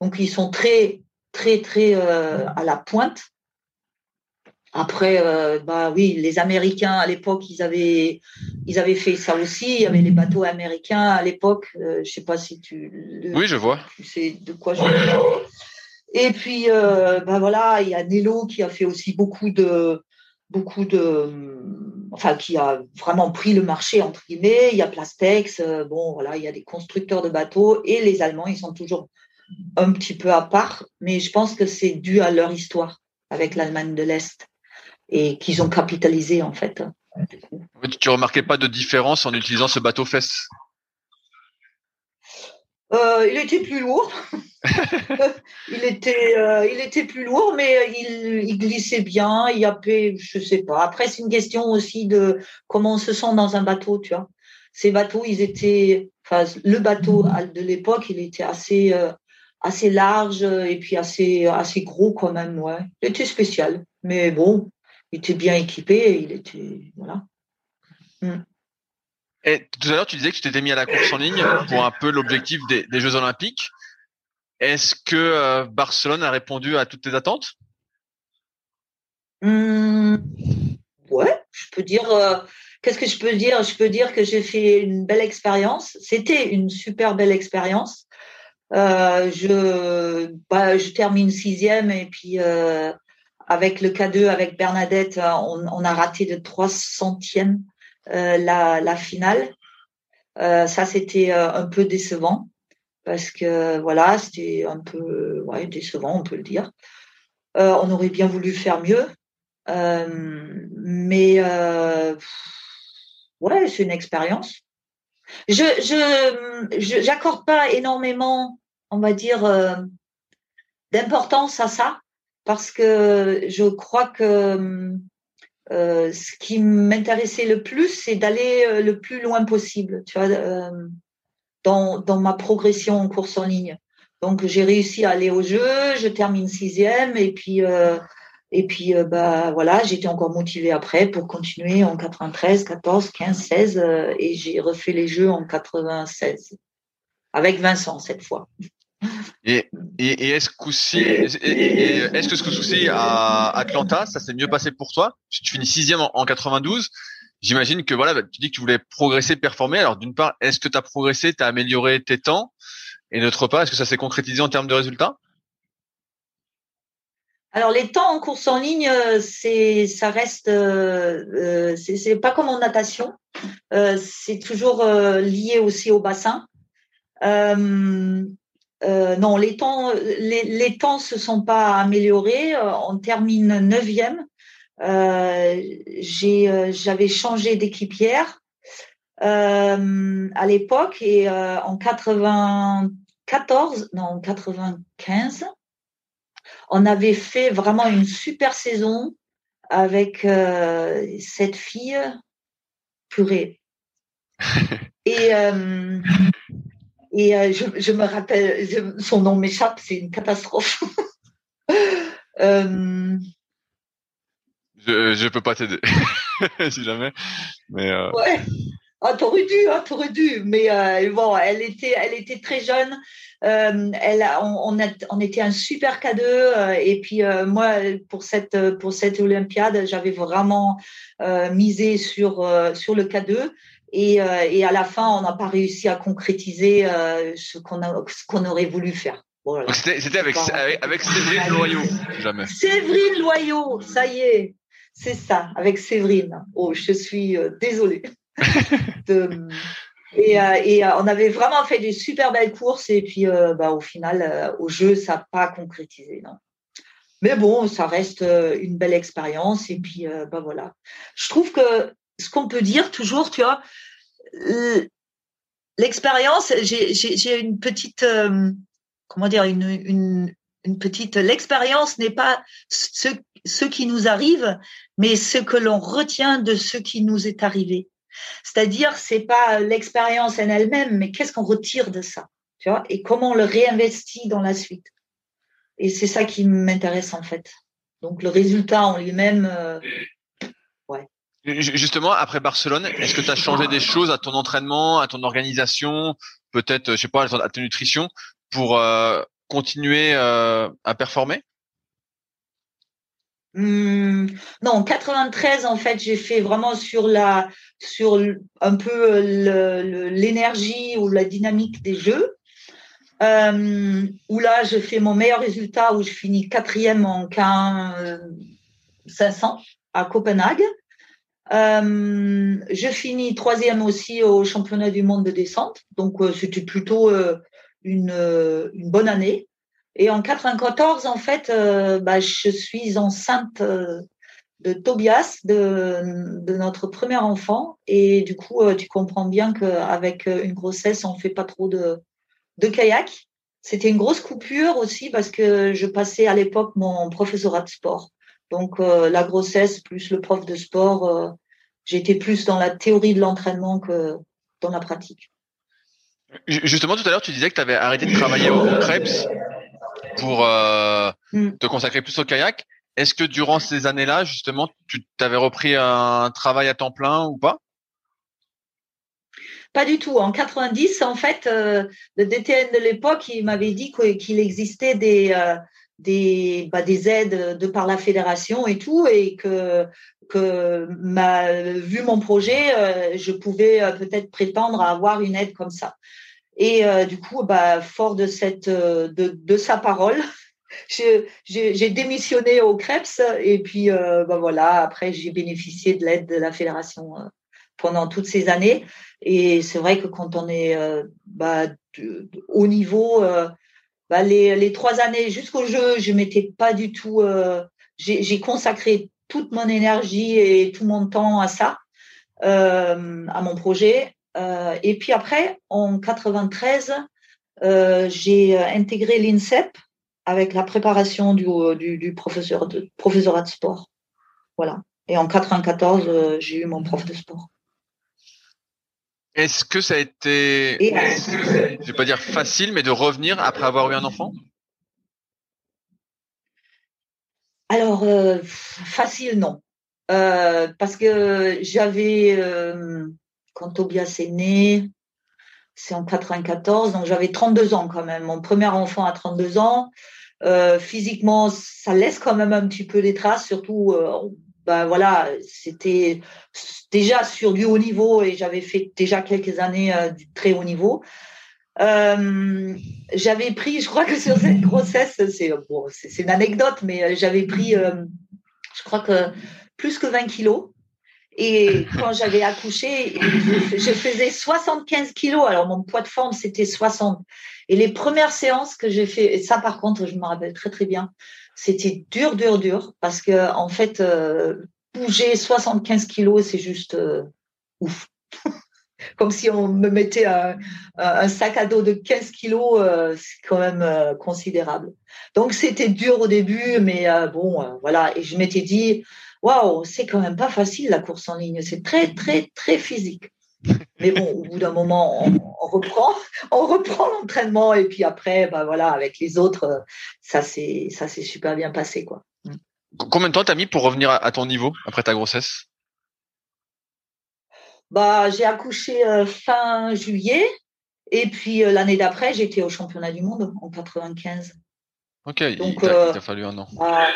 donc ils sont très très très à la pointe après, bah oui, les Américains à l'époque, ils avaient, ils avaient fait ça aussi. Il y avait les bateaux américains à l'époque. je sais pas si tu. oui, je vois. Tu sais de quoi je parle. Et puis, euh, ben voilà, il y a Nello qui a fait aussi beaucoup de, beaucoup de, enfin, qui a vraiment pris le marché entre guillemets. Il y a Plastex, euh, bon, voilà, il y a des constructeurs de bateaux et les Allemands, ils sont toujours un petit peu à part, mais je pense que c'est dû à leur histoire avec l'Allemagne de l'Est et qu'ils ont capitalisé en fait. Tu remarquais pas de différence en utilisant ce bateau fesse? Euh, il était plus lourd. il était, euh, il était plus lourd, mais il, glissait bien. Il y avait, je sais pas. Après, c'est une question aussi de comment on se sent dans un bateau, tu vois. Ces bateaux, ils étaient, enfin, le bateau de l'époque, il était assez, euh, assez large et puis assez, assez gros quand même, ouais. Il était spécial, mais bon, il était bien équipé. Il était, voilà. Hmm. Et tout à l'heure, tu disais que tu t'étais mis à la course en ligne pour un peu l'objectif des, Jeux Olympiques. Est-ce que euh, Barcelone a répondu à toutes tes attentes? Mmh, Ouais, je peux dire. Euh, qu'est-ce que je peux dire? Je peux dire que j'ai fait une belle expérience. C'était une super belle expérience. Euh, je, bah, je termine sixième et puis avec le K2, avec Bernadette, on, on a raté de trois centièmes euh, la, la, finale. Euh, ça, c'était euh, un peu décevant parce que voilà, c'était un peu ouais, décevant, on peut le dire. on aurait bien voulu faire mieux, mais ouais, c'est une expérience. Je je j'accorde pas énormément, on va dire, d'importance à ça parce que je crois que euh, ce qui m'intéressait le plus, c'est d'aller euh, le plus loin possible, tu vois, euh, dans, ma progression en course en ligne. Donc j'ai réussi à aller au jeu, je termine sixième et puis et puis bah voilà, j'étais encore motivée après pour continuer en 93, 14, 15, 16 et j'ai refait les jeux en 96 avec Vincent cette fois. Et, et, est-ce est-ce que ce coup-ci à Atlanta, ça s'est mieux passé pour toi? Tu finis sixième en 92. J'imagine que voilà, tu dis que tu voulais progresser, performer. Alors d'une part, est-ce que tu as progressé, tu as amélioré tes temps? Et d'autre part, est-ce que ça s'est concrétisé en termes de résultats? Alors les temps en course en ligne, euh, c'est ça reste, euh, euh, c'est pas comme en natation, euh, c'est toujours euh, lié aussi au bassin. Euh, non, les temps, les, les, temps se sont pas améliorés. On termine neuvième. Euh, j'avais changé d'équipière à l'époque et en 94, non, en 95, on avait fait vraiment une super saison avec cette fille purée. Et et euh, je, je, me rappelle, son nom m'échappe, c'est une catastrophe. Je je peux pas t'aider si jamais. Mais euh... ouais. Ah, t'aurais dû, hein, t'aurais dû. Mais euh, bon, elle était, elle était très jeune. Euh, elle, on, on, a, on, était un super K2. Euh, et puis moi, pour cette, pour cette Olympiade, j'avais vraiment misé sur sur le K2. Et, et, à la fin, on n'a pas réussi à concrétiser ce qu'on qu'on aurait voulu faire. C'était avec, avec, Séverine Loyau, jamais. Séverine Loyau, ça y est, c'est ça, avec Séverine. Oh, je suis euh, désolée. de, et, euh, et on avait vraiment fait des super belles courses et puis bah, au final, au jeu, ça n'a pas concrétisé. Non. Mais bon, ça reste une belle expérience et puis bah voilà. Je trouve que ce qu'on peut dire toujours, tu vois, l'expérience, j'ai une petite, euh, comment dire, une, une, une petite. L'expérience n'est pas ce, ce qui nous arrive, mais ce que l'on retient de ce qui nous est arrivé. C'est-à-dire, c'est pas l'expérience en elle-même, mais qu'est-ce qu'on retire de ça, tu vois, et comment on le réinvestit dans la suite. Et c'est ça qui m'intéresse en fait. Donc le résultat en lui-même, euh, ouais. Justement, après Barcelone, est-ce que tu as changé des choses à ton entraînement, à ton organisation, peut-être, je sais pas, à ta nutrition, pour euh, continuer euh, à performer? Hmm, non, 93 en fait, j'ai fait vraiment sur la sur un peu l'énergie ou la dynamique des jeux. Euh, où là, je fais mon meilleur résultat où je finis quatrième en K1 500 à Copenhague. Euh, je finis troisième aussi au championnat du monde de descente, donc euh, c'était plutôt euh, une, une bonne année. Et en 94, en fait, euh, bah, je suis enceinte euh, de Tobias, de, notre premier enfant. Et du coup, euh, tu comprends bien qu'avec une grossesse, on fait pas trop de, de kayak. C'était une grosse coupure aussi parce que je passais à l'époque mon professorat de sport. Donc la grossesse plus le prof de sport, j'étais plus dans la théorie de l'entraînement que dans la pratique. Justement, tout à l'heure, tu disais que tu avais arrêté de travailler au Krebs pour euh, mm. te consacrer plus au kayak. Est-ce que durant ces années-là, justement, tu t'avais repris un travail à temps plein ou pas? Pas du tout. En 90, en fait, euh, le DTN de l'époque, il m'avait dit qu'il existait des euh, des, bah, des aides de par la fédération et tout, et que que ma, vu mon projet, je pouvais peut-être prétendre à avoir une aide comme ça. Et euh, du coup, bah, fort de, cette, euh, de, de sa parole, j'ai démissionné au Krebs et puis euh, bah, voilà, après j'ai bénéficié de l'aide de la fédération euh, pendant toutes ces années. Et c'est vrai que quand on est euh, bah, au niveau, bah, les, les, trois années jusqu'au jeu, je m'étais pas du tout, j'ai consacré toute mon énergie et tout mon temps à ça, à mon projet. Euh, et puis après, en 93, euh, j'ai intégré l'INSEP avec la préparation du, du, du professeur de, professorat de sport. Voilà. Et en 94, euh, j'ai eu mon prof de sport. Est-ce que ça a été, je vais pas dire facile, mais de revenir après avoir eu un enfant? Alors, euh, facile, non. Euh, parce que j'avais, euh, quand Tobias est né, c'est en 94, donc j'avais 32 ans quand même. Mon premier enfant à 32 ans. Euh, physiquement, ça laisse quand même un petit peu des traces, surtout, euh, ben voilà, c'était déjà sur du haut niveau et j'avais fait déjà quelques années euh, très haut niveau. J'avais pris, je crois que sur cette grossesse, c'est une anecdote, mais j'avais pris, je crois que plus que 20 kilos. Et quand j'avais accouché, je faisais 75 kilos. Alors, mon poids de forme, c'était 60. Et les premières séances que j'ai fait, et ça, par contre, je me rappelle très, très bien, c'était dur, dur, dur. Parce que, en fait, euh, bouger 75 kilos, c'est juste euh, ouf. Comme si on me mettait un, sac à dos de 15 kilos, euh, c'est quand même considérable. Donc, c'était dur au début, mais bon, voilà. Et je m'étais dit, waouh, c'est quand même pas facile la course en ligne. C'est très, très, très physique. Mais bon, au bout d'un moment, on, on, reprend, on reprend l'entraînement et puis après, bah voilà, avec les autres, ça c'est, ça s'est super bien passé quoi. Combien de temps t'as mis pour revenir à ton niveau après ta grossesse? Bah, j'ai accouché euh, fin juillet et puis euh, l'année d'après, j'étais au championnat du monde en 95. Ok, Donc, il t'a euh, fallu un an. Bah,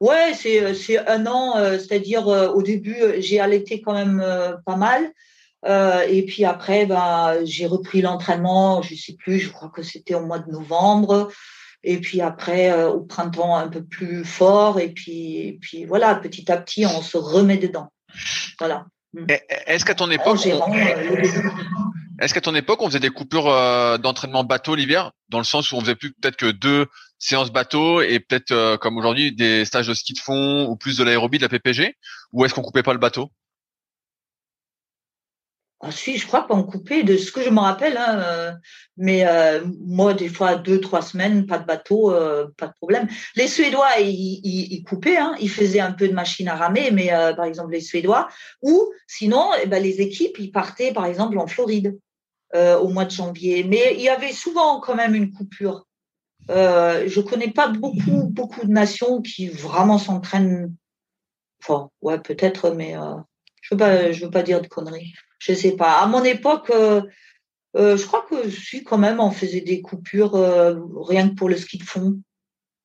Ouais, c'est euh, c'est un an, euh, c'est-à-dire euh, au début j'ai allaité quand même euh, pas mal, euh, et puis après ben j'ai repris l'entraînement, je sais plus, je crois que c'était au mois de novembre, et puis après au printemps un peu plus fort, et puis et puis voilà petit à petit on se remet dedans, voilà. Mm. Est-ce qu'à ton époque, on... est-ce qu'à ton époque on faisait des coupures d'entraînement bateau l'hiver, dans le sens où on faisait plus peut-être que deux séances bateau et peut-être euh, comme aujourd'hui des stages de ski de fond ou plus de l'aérobie de la PPG ou est-ce qu'on coupait pas le bateau? Si, je crois qu'on coupait de ce que je me rappelle. Hein, euh, mais euh, moi, des fois, deux, trois semaines, pas de bateau, euh, pas de problème. Les Suédois, ils, ils, coupaient, hein, ils faisaient un peu de machine à ramer, mais par exemple les Suédois. Ou sinon, eh ben, les équipes, ils partaient par exemple en Floride au mois de janvier. Mais il y avait souvent quand même une coupure. je connais pas beaucoup, beaucoup de nations qui vraiment s'entraînent. Enfin, ouais, peut-être, mais je veux pas, je veux pas dire de conneries je sais pas. À mon époque, euh, euh, je crois que si quand même on faisait des coupures euh, rien que pour le ski de fond.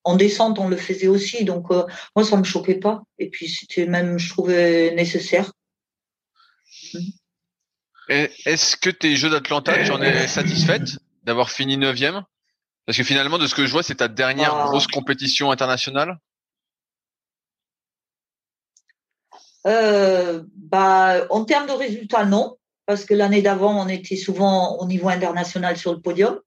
En descente, on le faisait aussi, donc moi ça me choquait pas. Et puis c'était même, je trouvais nécessaire. Est-ce que tes Jeux d'Atlanta, tu en es satisfaite d'avoir fini neuvième? Parce que finalement, de ce que je vois, c'est ta dernière ah. grosse compétition internationale. Euh, bah, en termes de résultats, non, parce que l'année d'avant, on était souvent au niveau international sur le podium.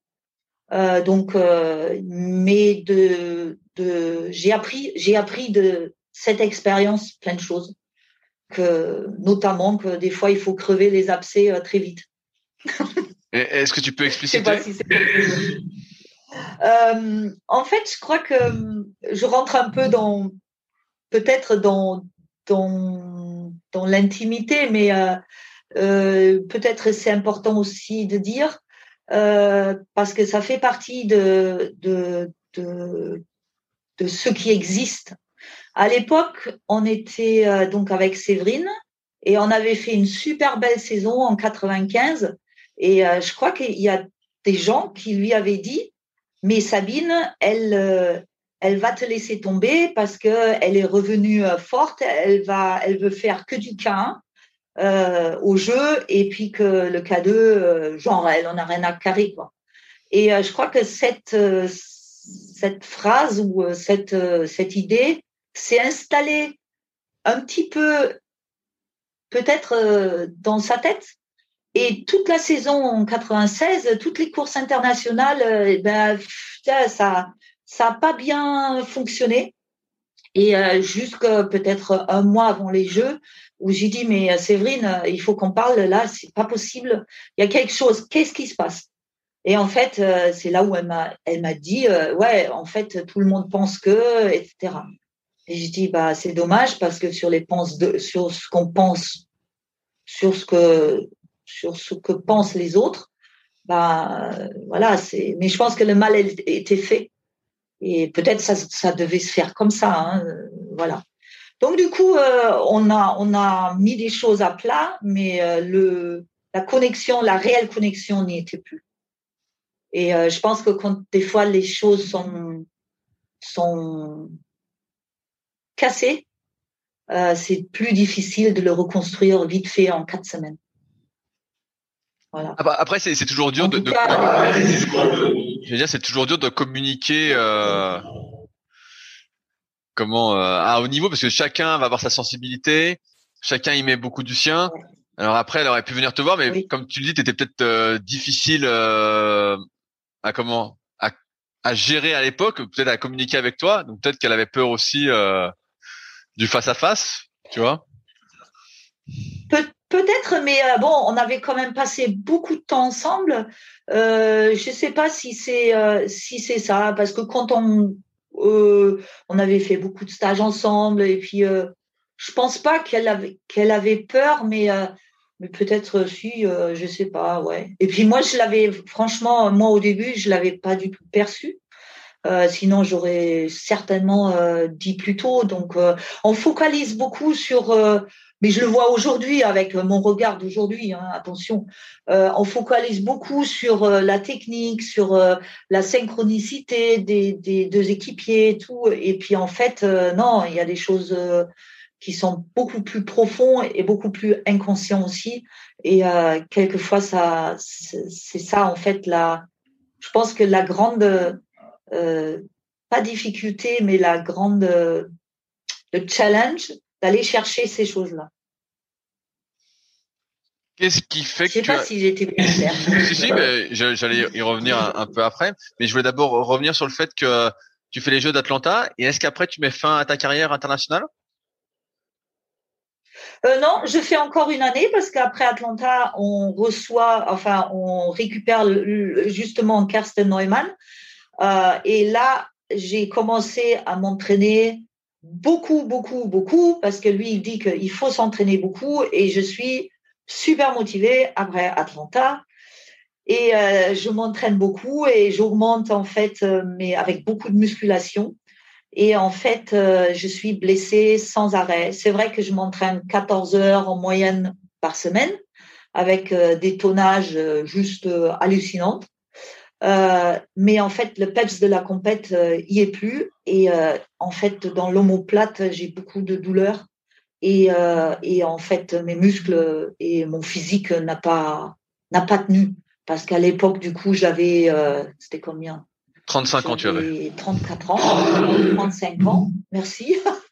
Euh, donc, euh, mais de, de j'ai appris, j'ai appris de cette expérience plein de choses, que notamment que des fois il faut crever les abcès euh, très vite. Est-ce que tu peux expliciter si euh, En fait, je crois que je rentre un peu dans peut-être dans dans, dans l'intimité, mais euh, euh, peut-être c'est important aussi de dire, parce que ça fait partie de, de, de, de ce qui existe. À l'époque, on était donc avec Séverine et on avait fait une super belle saison en 95. Et je crois qu'il y a des gens qui lui avaient dit, mais Sabine, elle, elle va te laisser tomber parce que elle est revenue euh, forte, elle va, elle veut faire que du K1 euh, au jeu et puis que le K2, euh, genre, elle en a rien à carrer quoi. Et je crois que cette cette phrase ou cette cette idée s'est installée un petit peu peut-être dans sa tête. Et toute la saison en 96, toutes les courses internationales, eh ben, ça, ça n'a pas bien fonctionné. Et euh, jusqu'à peut-être un mois avant les Jeux, où j'ai dit mais euh, Séverine, euh, il faut qu'on parle là, c'est pas possible. Il y a quelque chose. Qu'est-ce qui se passe? Et en fait, c'est là où elle m'a, elle m'a dit ouais, en fait, tout le monde pense que, etc. Et je dis bah c'est dommage parce que sur les penses de, sur ce qu'on pense, sur ce que, sur ce que pensent les autres, bah voilà, c'est. Mais je pense que le mal était fait et peut-être ça, ça devait se faire comme ça, hein, euh, voilà. Donc du coup, euh, on a on a mis des choses à plat, mais euh, le la connexion, la réelle connexion n'y était plus. Et je pense que quand des fois les choses sont sont cassées, c'est plus difficile de le reconstruire vite fait en quatre semaines. Voilà. Après, c'est toujours dur de, de je veux dire, c'est toujours dur de communiquer euh, comment euh, à haut niveau parce que chacun va avoir sa sensibilité, chacun y met beaucoup du sien. Alors après, elle aurait pu venir te voir, mais comme tu le dis, tu étais peut-être euh, difficile euh, à comment à, à gérer à l'époque, peut-être à communiquer avec toi. Donc peut-être qu'elle avait peur aussi euh, du face à face, tu vois? Peut-être, mais euh, bon, on avait quand même passé beaucoup de temps ensemble. Euh, je ne sais pas si c'est euh, si c'est ça, parce que quand on on avait fait beaucoup de stages ensemble, et puis je pense pas qu'elle avait qu'elle avait peur, mais mais peut-être si, je sais pas, ouais. Et puis moi, je l'avais franchement, moi au début, je l'avais pas du tout perçu. Sinon, j'aurais certainement dit plus tôt. Donc, on focalise beaucoup sur mais je le vois aujourd'hui avec mon regard d'aujourd'hui, hein, attention, euh, on focalise beaucoup sur euh, la technique, sur euh, la synchronicité des, des, deux équipiers et tout. Et puis en fait, non, il y a des choses qui sont beaucoup plus profondes et beaucoup plus inconscients aussi. Et quelquefois, ça, c'est ça en fait la. Je pense que la grande, pas difficulté, mais la grande, le challenge, d'aller chercher ces choses-là. Qu'est-ce qui fait que Je sais pas si j'étais bien claire. si, si, mais j'allais y revenir un, peu après. Mais je voulais d'abord revenir sur le fait que tu fais les Jeux d'Atlanta. Et est-ce qu'après, tu mets fin à ta carrière internationale? Euh, non, je fais encore une année parce qu'après Atlanta, on reçoit, enfin, on récupère justement Karsten Neumann. Euh, et là, j'ai commencé à m'entraîner beaucoup, beaucoup, beaucoup parce que lui, il dit qu'il faut s'entraîner beaucoup et je suis super motivée après Atlanta. Et euh, je m'entraîne beaucoup et j'augmente en fait, mais avec beaucoup de musculation. Et en fait, euh, je suis blessée sans arrêt. C'est vrai que je m'entraîne 14 heures en moyenne par semaine avec euh, des tonnages euh, juste hallucinants. mais en fait, le peps de la compète y est plus. Et en fait, dans l'omoplate, j'ai beaucoup de douleurs. Et, et en fait, mes muscles et mon physique n'a pas n'a pas tenu parce qu'à l'époque, du coup, j'avais c'était combien? 35 ans, tu avais. 34 ans, 35 ans, merci.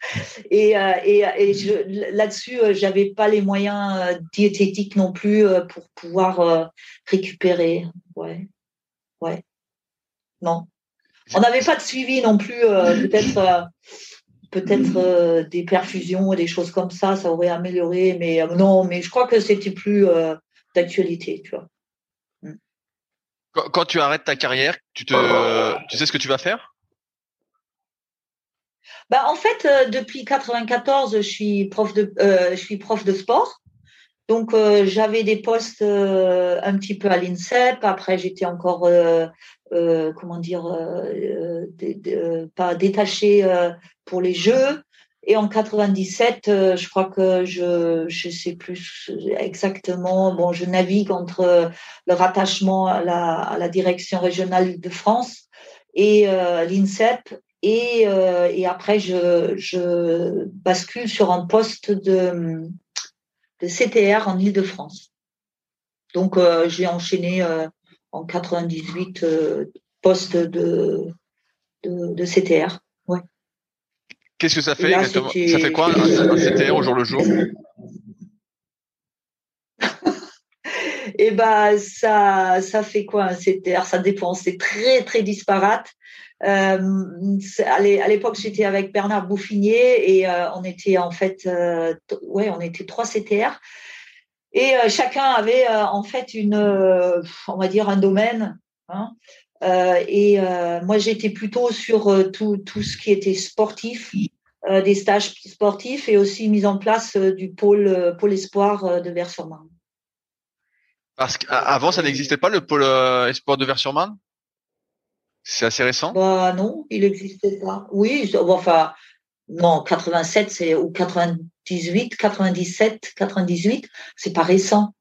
Et, euh, et, et là-dessus, euh, j'avais pas les moyens euh, diététiques non plus pour pouvoir récupérer. Ouais, ouais, non. On n'avait pas de suivi non plus. peut-être, peut-être des perfusions et des choses comme ça, ça aurait amélioré. Mais non, mais je crois que c'était plus d'actualité, tu vois. Quand, tu arrêtes ta carrière, tu te, tu sais ce que tu vas faire? Bah, en fait, euh, depuis 94, je suis prof de, euh, je suis prof de sport. Donc, euh, j'avais des postes un petit peu à l'INSEP. Après, j'étais encore, comment dire, pas détachée pour les Jeux. Et en 97, euh, je crois que je je sais plus exactement. Bon, je navigue entre le rattachement à la, à la direction régionale de France et euh, l'INSEP. Et, euh, et après, je, je bascule sur un poste de, de CTR en Île-de-France. Donc, j'ai enchaîné en 98 poste de, de, de CTR. Qu'est-ce que ça fait exactement? Ça fait quoi un, CTR au jour le jour? Eh ben ça, ça fait quoi un CTR Ça dépend. C'est très très disparate. Euh, à l'époque, j'étais avec Bernard Bouffinier et euh, on était en fait, euh, ouais, on était trois CTR et chacun avait en fait une, on va dire un domaine. Hein. et moi, j'étais plutôt sur tout, ce qui était sportif, des stages sportifs et aussi mise en place du pôle, pôle espoir de Vers-sur-Marne. Parce qu'avant, ça n'existait pas le pôle espoir de Vers-sur-Marne C'est assez récent? Bah, Non, il n'existait pas. Oui, enfin, non, 87 c'est, ou 98, 97, 98, c'est pas récent.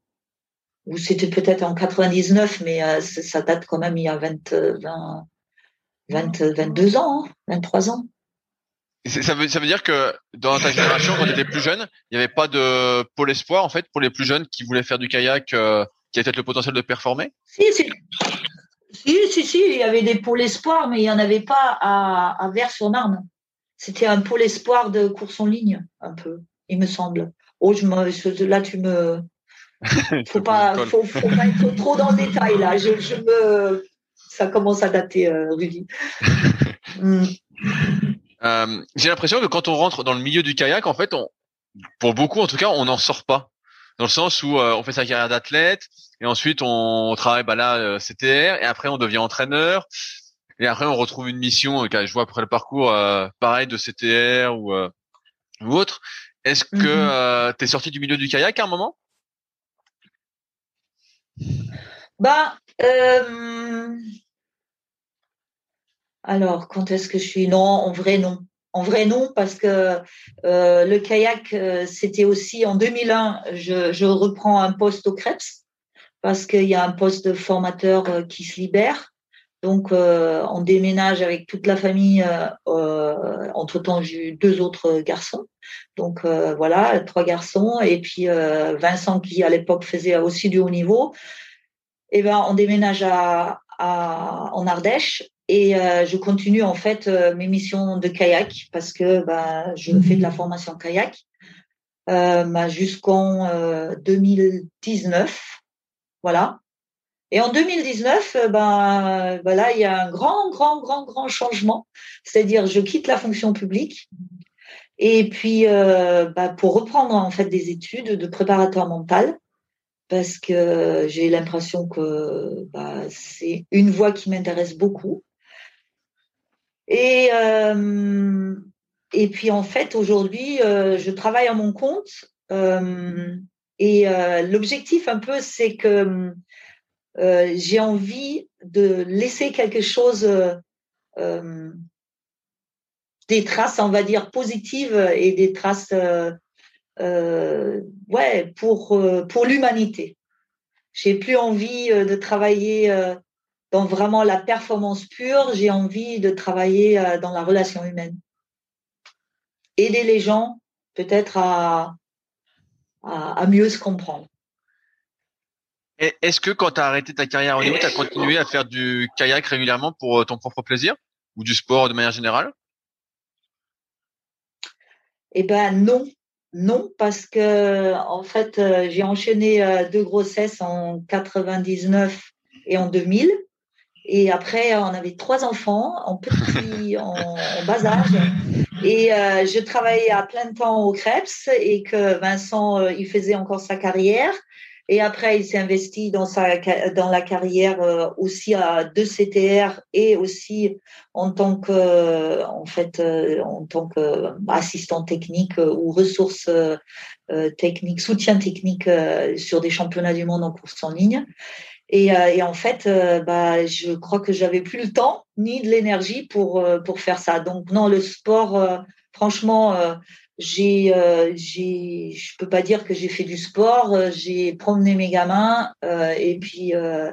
Ou c'était peut-être en 99, mais ça date quand même il y a 20, 20, 20 22 ans, 23 hein, ans. Ça veut, ça veut dire que dans ta génération, quand tu étais plus jeune, il n'y avait pas de pôle espoir en fait pour les plus jeunes qui voulaient faire du kayak, euh, qui avaient peut-être le potentiel de performer? Si si. Si, si, il y avait des pôles espoirs, mais il n'y en avait pas à, à Vers-sur-Marne. C'était un pôle espoir de course en ligne, un peu, il me semble. Oh, je me, là, tu me. Faut pas, faut, faut pas être trop dans le détail là. Je, je me, ça commence à dater, euh, Rudy. Hmm. Euh, j'ai l'impression que quand on rentre dans le milieu du kayak, en fait, on, pour beaucoup en tout cas, on n'en sort pas. Dans le sens où euh, on fait sa carrière d'athlète et ensuite on, travaille bah là euh, CTR et après on devient entraîneur et après on retrouve une mission. je vois après le parcours pareil de CTR ou ou autre. Est-ce que mm-hmm. tu es sorti du milieu du kayak à un moment? Bah alors, quand est-ce que je suis? Non, en vrai, non. En vrai, non, parce que euh, le kayak, euh, c'était aussi en 2001, je, reprends un poste au Krebs, parce qu'il y a un poste de formateur euh, qui se libère. Donc, on déménage avec toute la famille. Entre-temps, j'ai eu deux autres garçons. Donc, voilà, trois garçons. Et puis, Vincent, qui à l'époque faisait aussi du haut niveau. Et eh ben, on déménage à, en Ardèche et euh, je continue en fait euh, mes missions de kayak parce que bah, je fais de la formation kayak euh, bah, jusqu'en 2019. Voilà. Et en 2019, ben, bah, là, il y a un grand, grand, grand, grand changement. C'est-à-dire, je quitte la fonction publique Et puis, bah, pour reprendre en fait des études de préparateur mental, parce que j'ai l'impression que bah, c'est une voie qui m'intéresse beaucoup. Et, et puis, en fait, aujourd'hui, je travaille à mon compte. et l'objectif, un peu, c'est que j'ai envie de laisser quelque chose des traces, on va dire, positives et des traces euh, euh, ouais, pour, euh, pour l'humanité. J'ai plus envie de travailler dans vraiment la performance pure, j'ai envie de travailler dans la relation humaine. Aider les gens peut-être à, à, mieux se comprendre. Est-ce que quand tu as arrêté ta carrière au niveau, tu as continué à faire du kayak régulièrement pour ton propre plaisir? Ou du sport de manière générale? Eh ben non, non, parce que en fait, euh, j'ai enchaîné euh, deux grossesses en 99 et en 2000. Et après, on avait trois enfants en petit, en, bas âge. Et euh, je travaillais à plein temps au Krebs et que Vincent, il faisait encore sa carrière. Et après, il s'est investi dans, sa, dans la carrière euh, aussi à deux CTR et aussi en tant que, en fait, euh, en tant qu'assistant technique euh, ou ressources techniques, soutien technique sur des championnats du monde en course en ligne. Et, et en fait, bah, je crois que j'avais plus le temps ni de l'énergie pour, pour faire ça. Donc non, le sport, franchement, j'ai, euh, j'ai, je peux pas dire que j'ai fait du sport. Euh, j'ai promené mes gamins euh, et puis euh,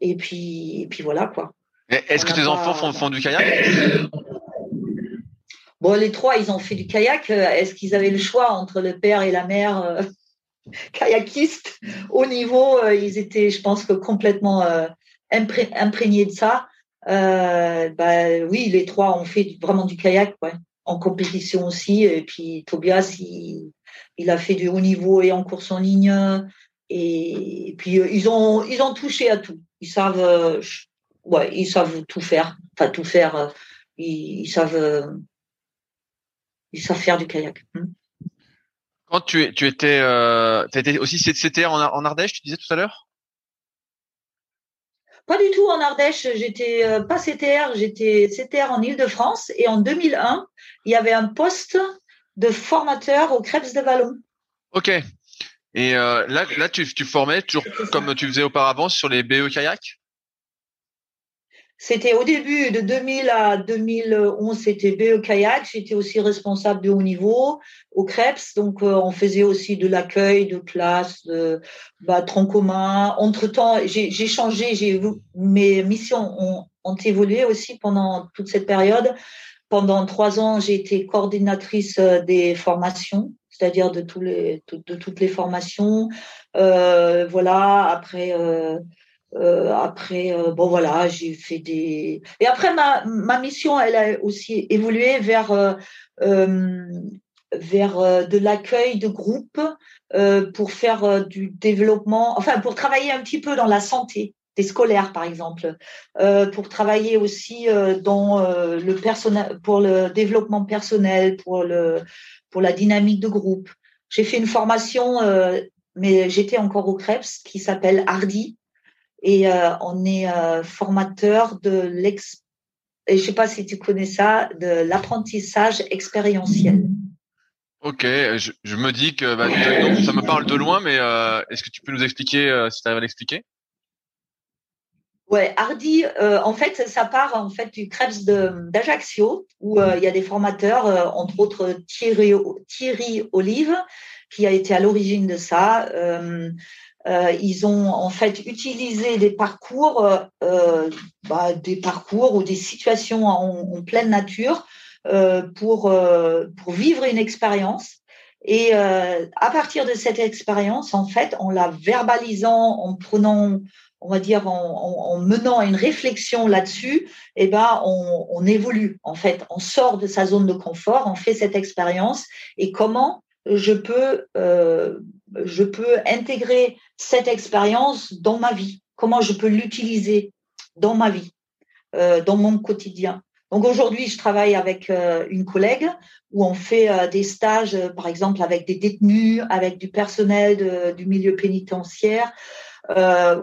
et puis et puis voilà quoi. Est-ce que tes enfants font, font, du kayak? Bon, les trois, ils ont fait du kayak. Est-ce qu'ils avaient le choix entre le père et la mère kayakistes au niveau Ils étaient, je pense que complètement imprégnés de ça. bah oui, les trois ont fait vraiment du kayak, en compétition aussi. Et puis Tobias, il, il, a fait du haut niveau et en course en ligne. Et, puis euh, ils ont ils ont touché à tout. Ils savent euh, ouais ils savent tout faire. Enfin tout faire. Euh, ils, savent ils savent faire du kayak. Hmm. Quand tu, tu étais, euh, étais aussi CTR en, en Ardèche, tu disais tout à l'heure? Pas du tout en Ardèche, j'étais euh, pas CTR, j'étais CTR en Ile-de-France et en 2001, il y avait un poste de formateur au Crêpes de Vallon. Ok. Et euh, là, là tu, tu formais toujours comme tu faisais auparavant sur les BE kayak? C'était au début de 2000 à 2011, c'était BE Kayak. J'étais aussi responsable de haut niveau au CREPS. Donc, euh, on faisait aussi de l'accueil de classe, de bah, tronc commun. Entre-temps, j'ai changé. Mes missions ont, évolué aussi pendant toute cette période. Pendant trois ans, j'ai été coordinatrice euh, des formations, c'est-à-dire de, toutes les formations. Euh, voilà, après... euh, après, euh, bon voilà, j'ai fait des. Et après, ma, ma mission, elle a aussi évolué vers, euh, vers de l'accueil de groupes pour faire du développement, enfin, pour travailler un petit peu dans la santé des scolaires, par exemple, pour travailler aussi dans le personnel, pour le développement personnel, pour le, pour la dynamique de groupe. J'ai fait une formation, mais j'étais encore au CREPS, qui s'appelle Hardy, et euh, on est euh, formateur de l'ex. Et je sais pas si tu connais ça, de l'apprentissage expérientiel. Ok, je, je, me dis que bah, ça me parle de loin, mais euh, est-ce que tu peux nous expliquer euh, si tu arrives à l'expliquer? Ouais, Hardy, euh, en fait, ça part en fait du Krebs d'Ajaccio où il y a des formateurs, entre autres Thierry, Thierry Olive, qui a été à l'origine de ça. Euh, ils ont en fait utilisé des parcours, euh, euh, bah, des parcours ou des situations en, pleine nature pour pour vivre une expérience. Et à partir de cette expérience, en fait, en la verbalisant, en prenant on va dire en, menant une réflexion là-dessus, eh ben on, on, évolue en fait, on sort de sa zone de confort, on fait cette expérience et comment je peux euh, je peux intégrer cette expérience dans ma vie Comment je peux l'utiliser dans ma vie, euh, dans mon quotidien Donc aujourd'hui, je travaille avec une collègue où on fait des stages, par exemple, avec des détenus, avec du personnel du milieu pénitentiaire,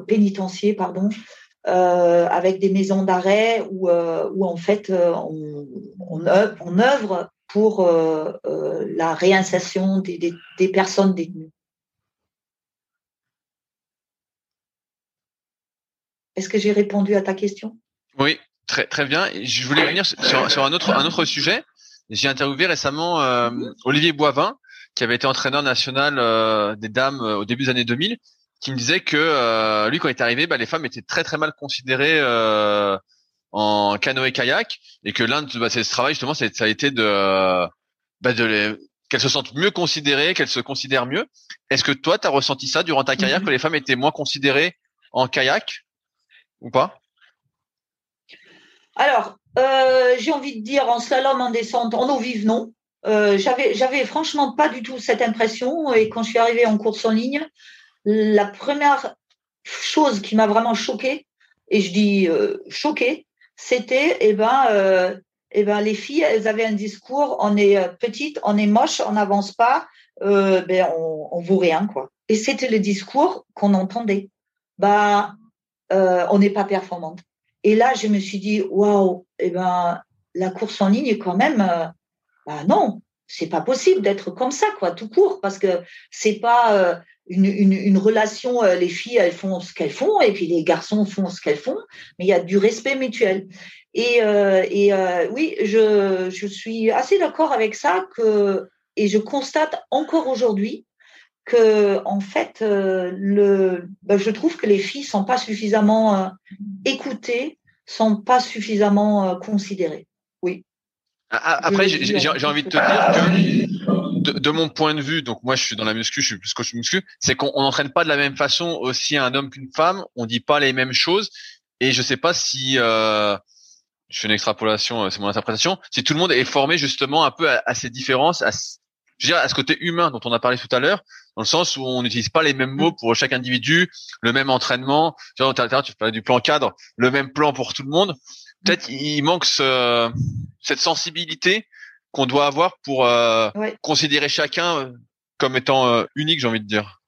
pénitentiaire, pardon, avec des maisons d'arrêt où, en fait on, œuvre, pour la réinsertion des personnes détenues. Est-ce que j'ai répondu à ta question? Oui, très très bien. Je voulais revenir sur, un autre un autre sujet. J'ai interviewé récemment euh, Olivier Boivin, qui avait été entraîneur national euh, des dames euh, au début des années 2000, qui me disait que lui, quand il est arrivé, bah, les femmes étaient très très mal considérées en canoë kayak, et que l'un de bah, ses travail justement, ça a été de, bah, de qu'elles se sentent mieux considérées, qu'elles se considèrent mieux. Est-ce que toi, tu as ressenti ça durant ta carrière, mm-hmm. que les femmes étaient moins considérées en kayak? Ou pas? Alors, euh, j'ai envie de dire en slalom, en descente, en eau vive, non. Euh, j'avais, franchement pas du tout cette impression. Et quand je suis arrivée en course en ligne, la première chose qui m'a vraiment choquée, et je dis euh, choquée, c'était eh ben, eh ben, les filles, elles avaient un discours on est petite, on est moche, on n'avance pas, ben, on, on vaut rien. Et c'était le discours qu'on entendait. Bah, euh, on n'est pas performante. Et là, je me suis dit, waouh, eh ben, la course en ligne, quand même, euh, bah non, c'est pas possible d'être comme ça, quoi, tout court, parce que c'est pas euh, une, une, relation. les filles, elles font ce qu'elles font, et puis les garçons font ce qu'elles font, mais il y a du respect mutuel. Et, et oui, je, je suis assez d'accord avec ça que, et je constate encore aujourd'hui que en fait, euh, le, ben, je trouve que les filles sont pas suffisamment euh, écoutées, sont pas suffisamment euh, considérées. Oui. Après, j'ai envie de te dire que de, mon point de vue, donc moi je suis dans la muscu, je suis plus coach muscu, c'est qu'on n'entraîne pas de la même façon aussi un homme qu'une femme, on dit pas les mêmes choses, et je sais pas si je fais une extrapolation, c'est mon interprétation, si tout le monde est formé justement un peu à, ces différences, à, je veux dire, à ce côté humain dont on a parlé tout à l'heure, dans le sens où on n'utilise pas les mêmes mots pour chaque individu, le même entraînement. Tu vois, tu parlais du plan cadre, le même plan pour tout le monde. Peut-être il manque ce, cette sensibilité qu'on doit avoir pour euh, considérer chacun euh, comme étant euh, unique, j'ai envie de dire.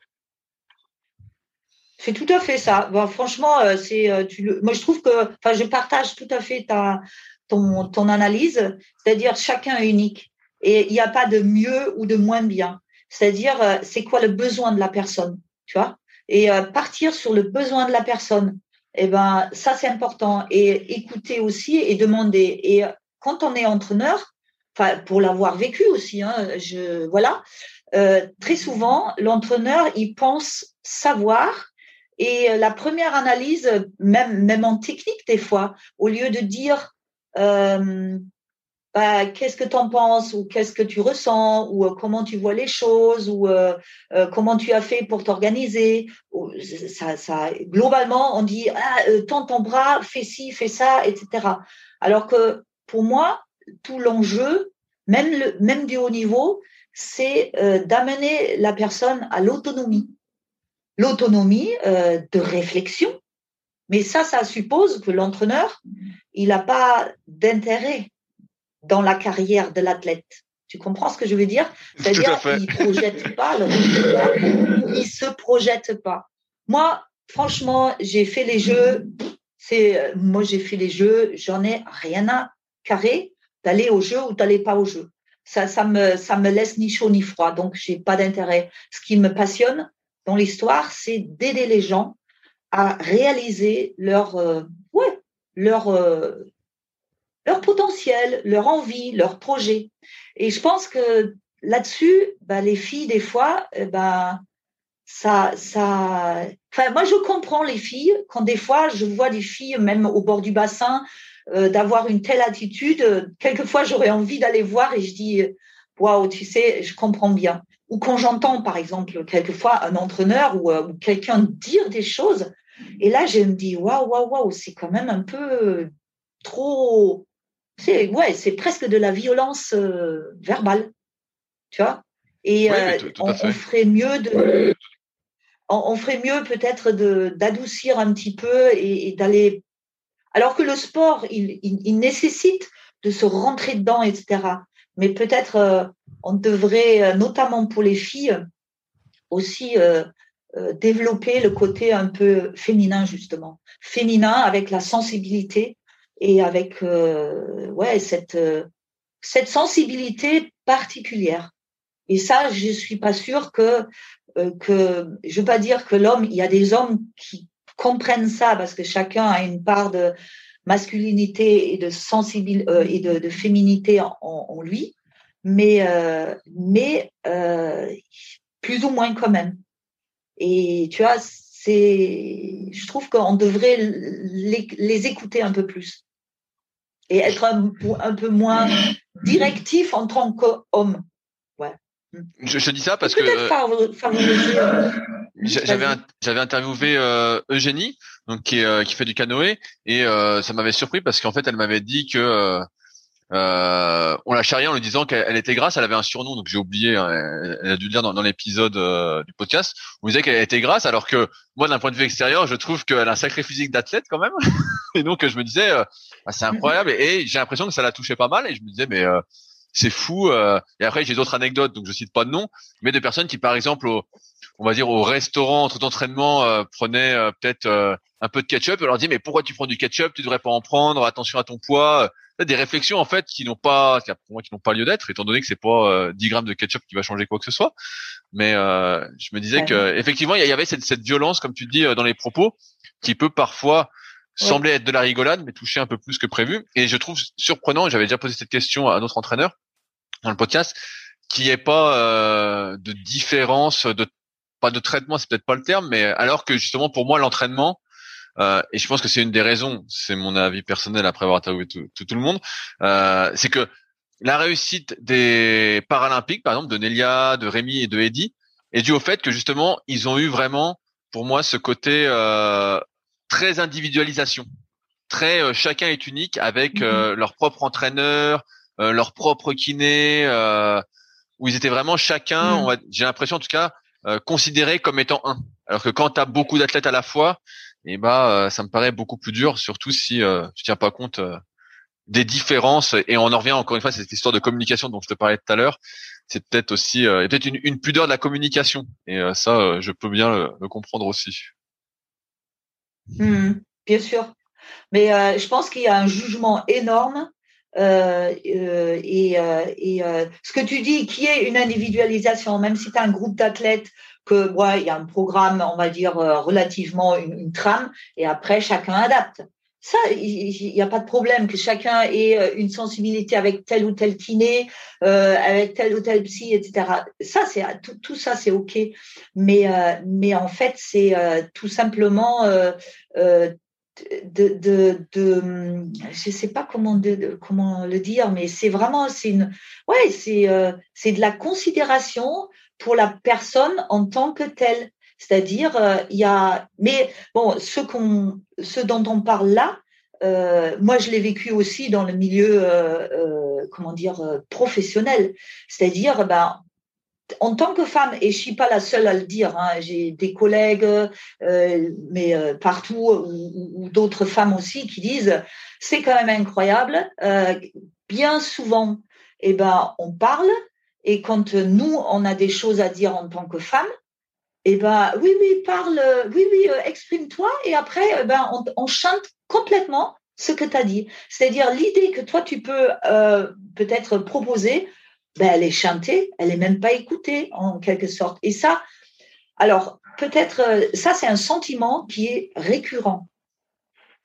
C'est tout à fait ça. Bon, franchement, c'est tu moi je trouve que, enfin, je partage tout à fait ta ton ton analyse, c'est-à-dire chacun est unique. Et il n'y a pas de mieux ou de moins bien. C'est-à-dire, euh, c'est quoi le besoin de la personne, tu vois? Et euh, partir sur le besoin de la personne, eh ben, ça c'est important. Et écouter aussi et demander. Et euh, quand on est entraîneur, enfin pour l'avoir vécu aussi, hein, je voilà, très souvent l'entraîneur il pense savoir. Et la première analyse, même même en technique des fois, au lieu de dire bah, qu'est-ce que tu en penses ou qu'est-ce que tu ressens ou euh, comment tu vois les choses ou euh, euh, comment tu as fait pour t'organiser. Ça, ça, globalement, on dit ah, tends ton bras, fais ci, fais ça, etc. Alors que pour moi, tout l'enjeu, même, le, même du haut niveau, c'est d'amener la personne à l'autonomie. L'autonomie de réflexion. Mais ça, ça suppose que l'entraîneur, il n'a pas d'intérêt dans la carrière de l'athlète. Tu comprends ce que je veux dire? C'est-à-dire qu'il ne projette pas le résultat, il se projette pas. Moi, franchement, j'ai fait les jeux. C'est moi, j'ai fait les jeux. J'en ai rien à carrer d'aller au jeu ou d'aller pas au jeu. Ça, ça me, ça me laisse ni chaud ni froid. Donc, j'ai pas d'intérêt. Ce qui me passionne dans l'histoire, c'est d'aider les gens à réaliser leur, euh, ouais, leur, euh, leur potentiel, leur envie, leur projet. Et je pense que là-dessus, bah, les filles, des fois, ben, ça, ça. Enfin, moi, je comprends les filles quand des fois je vois des filles, même au bord du bassin, euh, d'avoir une telle attitude. Quelquefois, j'aurais envie d'aller voir et je dis, waouh, tu sais, je comprends bien. Ou quand j'entends, par exemple, quelquefois un entraîneur ou, euh, ou quelqu'un dire des choses, et là, je me dis, waouh, waouh, waouh, c'est quand même un peu trop c'est ouais, c'est presque de la violence euh, verbale, tu vois. Et euh, on, ferait mieux de, on, ferait mieux peut-être de d'adoucir un petit peu et, d'aller. Alors que le sport, il, il, nécessite de se rentrer dedans, etc. Mais peut-être on devrait, notamment pour les filles, aussi développer le côté un peu féminin justement, féminin avec la sensibilité et avec ouais cette cette sensibilité particulière. Et ça, je suis pas sûre que euh, que je veux pas dire que l'homme, il y a des hommes qui comprennent ça parce que chacun a une part de masculinité et de sensibilité euh, et de, féminité en, en, lui, mais euh, mais euh, plus ou moins quand même. Et tu vois, c'est, je trouve qu'on devrait les, les, écouter un peu plus et être un, un peu moins directif en tant qu'homme. Je, je, dis ça parce que euh, j'avais j'avais interviewé euh, Eugénie donc qui euh, qui fait du canoë et ça m'avait surpris parce qu'en fait elle m'avait dit que on la charriait en lui disant qu'elle était grasse, elle avait un surnom donc j'ai oublié, hein, elle, a dû le dire dans, l'épisode du podcast. On disait qu'elle était grasse alors que moi d'un point de vue extérieur je trouve qu'elle a un sacré physique d'athlète quand même et donc je me disais ah, c'est incroyable et, j'ai l'impression que ça la touchait pas mal et je me disais mais c'est fou. Euh, et après, j'ai d'autres anecdotes, donc je cite pas de nom, mais de personnes qui, par exemple, on va dire au restaurant entre entraînement, euh, prenaient euh, peut-être euh, un peu de ketchup. Et on leur dit mais pourquoi tu prends du ketchup? Tu devrais pas en prendre. Attention à ton poids. Des réflexions en fait qui n'ont pas, pour moi, qui n'ont pas lieu d'être, étant donné que c'est pas 10 grammes de ketchup qui va changer quoi que ce soit. Mais je me disais que effectivement, il y avait cette, cette, violence, comme tu dis, dans les propos, qui peut parfois sembler être de la rigolade, mais toucher un peu plus que prévu. Et je trouve surprenant, j'avais déjà posé cette question à notre entraîneur dans le podcast, qu'il n'y ait pas euh, de différence, de pas de traitement, c'est peut-être pas le terme, mais alors que justement pour moi l'entraînement, euh, et je pense que c'est une des raisons, c'est mon avis personnel après avoir interviewé tout, tout, le monde, euh, c'est que la réussite des Paralympiques, par exemple de Nelia, de Rémi et de Eddy, est due au fait que justement ils ont eu vraiment, pour moi, ce côté euh, très individualisation, très euh, chacun est unique avec euh, mhm. leur propre entraîneur, euh, leur propre kiné, où ils étaient vraiment chacun, mhm. j'ai l'impression en tout cas, considérés comme étant un. Alors que quand tu as beaucoup d'athlètes à la fois, eh bah ça me paraît beaucoup plus dur, surtout si tu tiens pas compte des différences. Et on en revient encore une fois à cette histoire de communication dont je te parlais tout à l'heure. C'est peut-être aussi peut-être une, une, pudeur de la communication. Et ça, je peux bien le comprendre aussi. Mmh, bien sûr. Mais euh, je pense qu'il y a un jugement énorme. Euh, euh, et, et ce que tu dis, qui est une individualisation, même si tu as un groupe d'athlètes, que ouais, il y a un programme, on va dire, relativement une, trame, et après chacun adapte. Ça, il n'y a pas de problème que chacun ait une sensibilité avec tel ou tel kiné, euh, avec tel ou tel psy, etc. Ça, c'est tout, tout, ça, c'est ok. Mais euh, mais en fait, c'est euh, tout simplement de, de, de, je sais pas comment de, comment le dire, mais c'est vraiment c'est une ouais c'est c'est de la considération pour la personne en tant que telle. C'est-à-dire, euh, il y a, mais bon, ce qu'on, ce dont on parle là, euh, moi, je l'ai vécu aussi dans le milieu, euh, euh comment dire, euh, professionnel. C'est-à-dire, ben, en tant que femme, et je suis pas la seule à le dire, hein, j'ai des collègues, mais partout, ou, d'autres femmes aussi qui disent, c'est quand même incroyable. bien souvent, eh ben, on parle, et quand nous, on a des choses à dire en tant que femme, eh ben oui, oui, parle, oui, oui, euh, exprime-toi, et après, eh ben on, chante complètement ce que tu as dit. C'est-à-dire l'idée que toi tu peux euh, peut-être proposer, ben elle est chantée, elle est même pas écoutée en quelque sorte. Et ça, alors peut-être euh, ça c'est un sentiment qui est récurrent.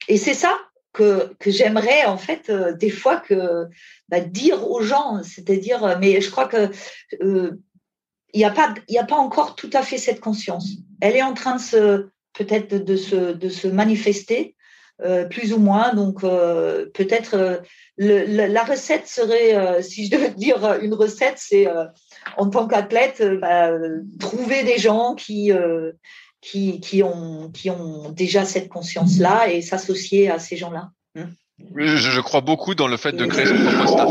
Et c'est ça que, que j'aimerais en fait euh, des fois que bah, dire aux gens, c'est-à-dire, mais je crois que euh, il n'y a pas, il a pas encore tout à fait cette conscience. Elle est en train de se, peut-être de, se, de se manifester, euh, plus ou moins. Donc, euh, peut-être euh, la recette serait, si je devais dire une recette, c'est en tant qu'athlète, bah, trouver des gens qui, qui, qui, ont, qui ont déjà cette conscience-là et s'associer à ces gens-là. Hein. je, je, crois beaucoup dans le fait de créer son propre staff.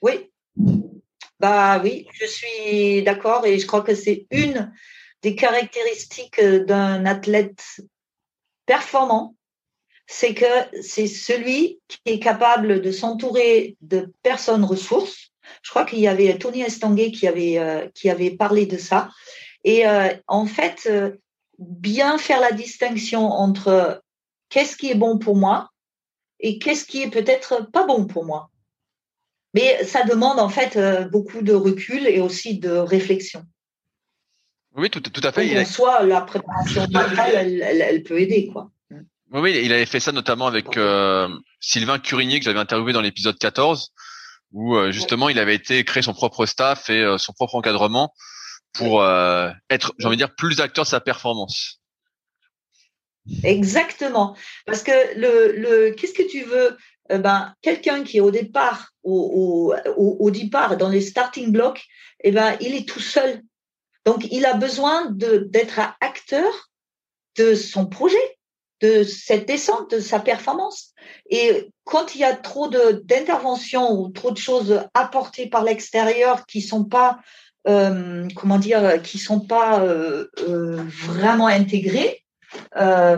Oui, bah oui, je suis d'accord et je crois que c'est une des caractéristiques d'un athlète performant, c'est que c'est celui qui est capable de s'entourer de personnes ressources. Je crois qu'il y avait Tony Estanguet qui avait, euh, parlé de ça. Et euh, en fait, euh, bien faire la distinction entre qu'est-ce qui est bon pour moi et qu'est-ce qui est peut-être pas bon pour moi. Mais ça demande en fait beaucoup de recul et aussi de réflexion. Oui, tout, tout à fait. Donc, soit la préparation mentale, elle, elle, elle, peut aider, quoi. Oui, il avait fait ça notamment avec euh, Sylvain Curigné que j'avais interviewé dans l'épisode 14, où euh, justement il avait été créer son propre staff et euh, son propre encadrement pour euh, être, j'ai envie de dire, plus acteur de sa performance. Exactement, parce que le, le qu'est-ce que tu veux Ben quelqu'un qui est au départ, au, au, au, départ dans les starting blocks, eh ben il est tout seul. Donc il a besoin d'être acteur de son projet de cette descente, de sa performance. Et quand il y a trop d'interventions ou trop de choses apportées par l'extérieur qui sont pas, euh, comment dire, qui sont pas euh, euh, vraiment intégrées, bah,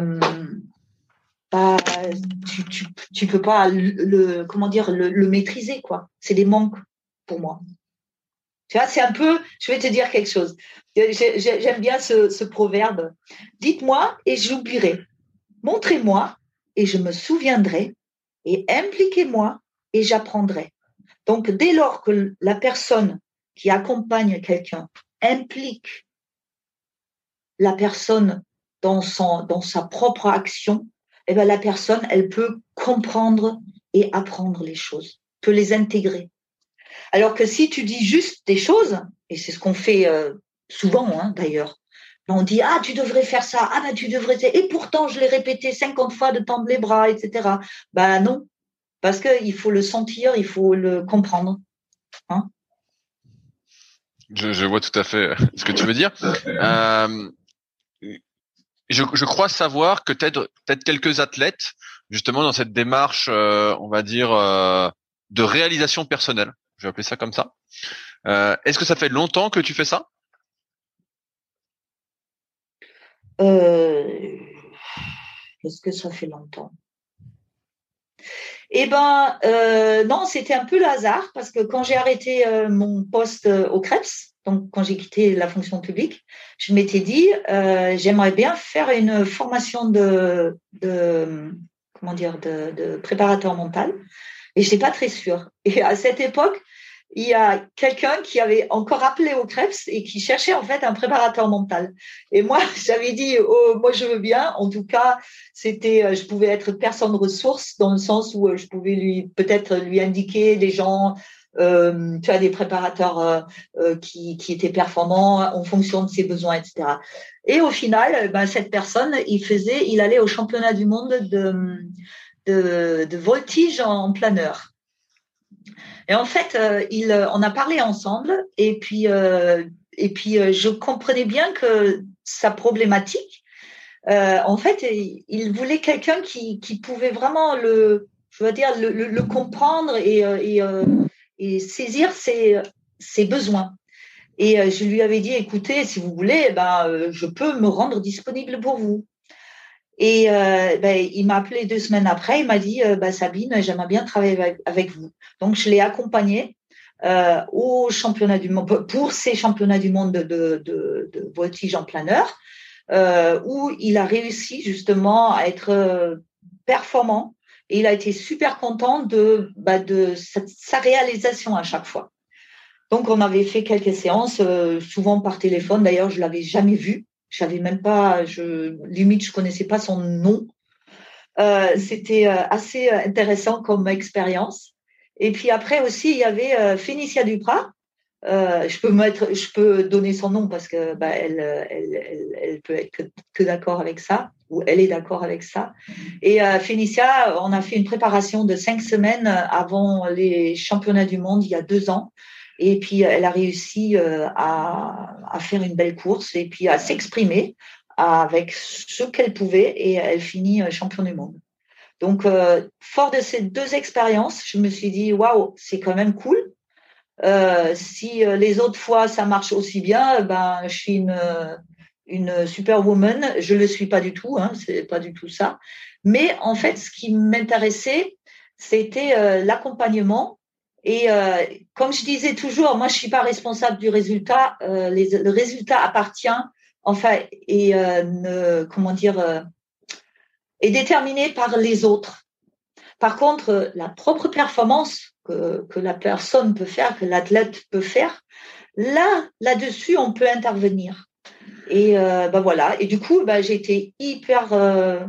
tu, tu, peux pas le, comment dire, le maîtriser quoi. C'est des manques pour moi. C'est un peu, je vais te dire quelque chose. J'aime bien ce, ce proverbe. Dites-moi et j'oublierai. Montrez-moi et je me souviendrai et impliquez-moi et j'apprendrai. Donc, dès lors que la personne qui accompagne quelqu'un implique la personne dans, son, dans sa propre action, eh bien, la personne, elle peut comprendre et apprendre les choses, peut les intégrer. Alors que si tu dis juste des choses, et c'est ce qu'on fait euh, souvent hein, d'ailleurs, on dit ah tu devrais faire ça, ah ben tu devrais et pourtant je l'ai répété 50 fois de tendre les bras, etc. Ben non, parce qu'il faut le sentir, il faut le comprendre. Hein je, je, vois tout à fait ce que tu veux dire. Euh, je, je, crois savoir que peut-être peut-être quelques athlètes justement dans cette démarche, euh, on va dire euh, de réalisation personnelle. Je vais appeler ça comme ça. Euh, Est-ce que ça fait longtemps que tu fais ça? Euh, est-ce que ça fait longtemps? Eh ben, euh, non, c'était un peu le hasard parce que quand j'ai arrêté mon poste au Krebs, donc quand j'ai quitté la fonction publique, je m'étais dit, j'aimerais bien faire une formation de, comment dire, de préparateur mental. Et je n'étais pas très sûre. Et à cette époque, il y a quelqu'un qui avait encore appelé au Krebs et qui cherchait en fait un préparateur mental. Et moi, j'avais dit, oh, moi je veux bien. En tout cas, c'était, euh, je pouvais être personne ressource dans le sens où euh, je pouvais lui peut-être lui indiquer des gens, euh, tu as des préparateurs qui, qui étaient performants en fonction de ses besoins, etc. Et au final, ben, cette personne, il faisait, il allait au championnat du monde de, de, de voltige en planeur. Et en fait, euh, il, euh, on a parlé ensemble et puis, euh, et puis je comprenais bien que sa problématique, en fait, il voulait quelqu'un qui, qui pouvait vraiment le, je veux dire, le, comprendre et, et, saisir ses, ses besoins. Et je lui avais dit, écoutez, si vous voulez, ben, je peux me rendre disponible pour vous. Et euh, ben, il m'a appelé deux semaines après, il m'a dit euh, bah, Sabine, j'aimerais bien travailler avec, vous. Donc je l'ai accompagné euh, au championnat du monde pour ces championnats du monde de, de, de, voltige en planeur, euh, où il a réussi justement à être euh, performant et il a été super content de, bah, de sa, réalisation à chaque fois. Donc on avait fait quelques séances, euh, souvent par téléphone. D'ailleurs, je l'avais jamais vu. Je savais même pas, limite, je connaissais pas son nom. Euh, C'était euh, assez intéressant comme expérience. Et puis après aussi, il y avait euh, Fénicia Duprat. Je peux mettre, je peux donner son nom parce que bah, elle, elle, elle, peut être que, que d'accord avec ça ou elle est d'accord avec ça. Et euh, Fénicia, on a fait une préparation de cinq semaines avant les championnats du monde il y a deux ans. Et puis, elle a réussi euh, à, à faire une belle course et puis à s'exprimer avec ce qu'elle pouvait et elle finit euh, champion du monde. Donc, euh, fort de ces deux expériences, je me suis dit, waouh, c'est quand même cool. Euh, si les autres fois ça marche aussi bien, ben je suis une une superwoman. Je le suis pas du tout, hein, c'est pas du tout ça. Mais en fait, ce qui m'intéressait, c'était l'accompagnement. Et comme je disais toujours, moi, je suis pas responsable du résultat. le résultat appartient, enfin, et comment dire, est déterminé par les autres. Par contre, la propre performance que, que la personne peut faire, que l'athlète peut faire, là, là-dessus, on peut intervenir. Et euh, ben voilà. Et du coup, ben, j'ai été hyper euh,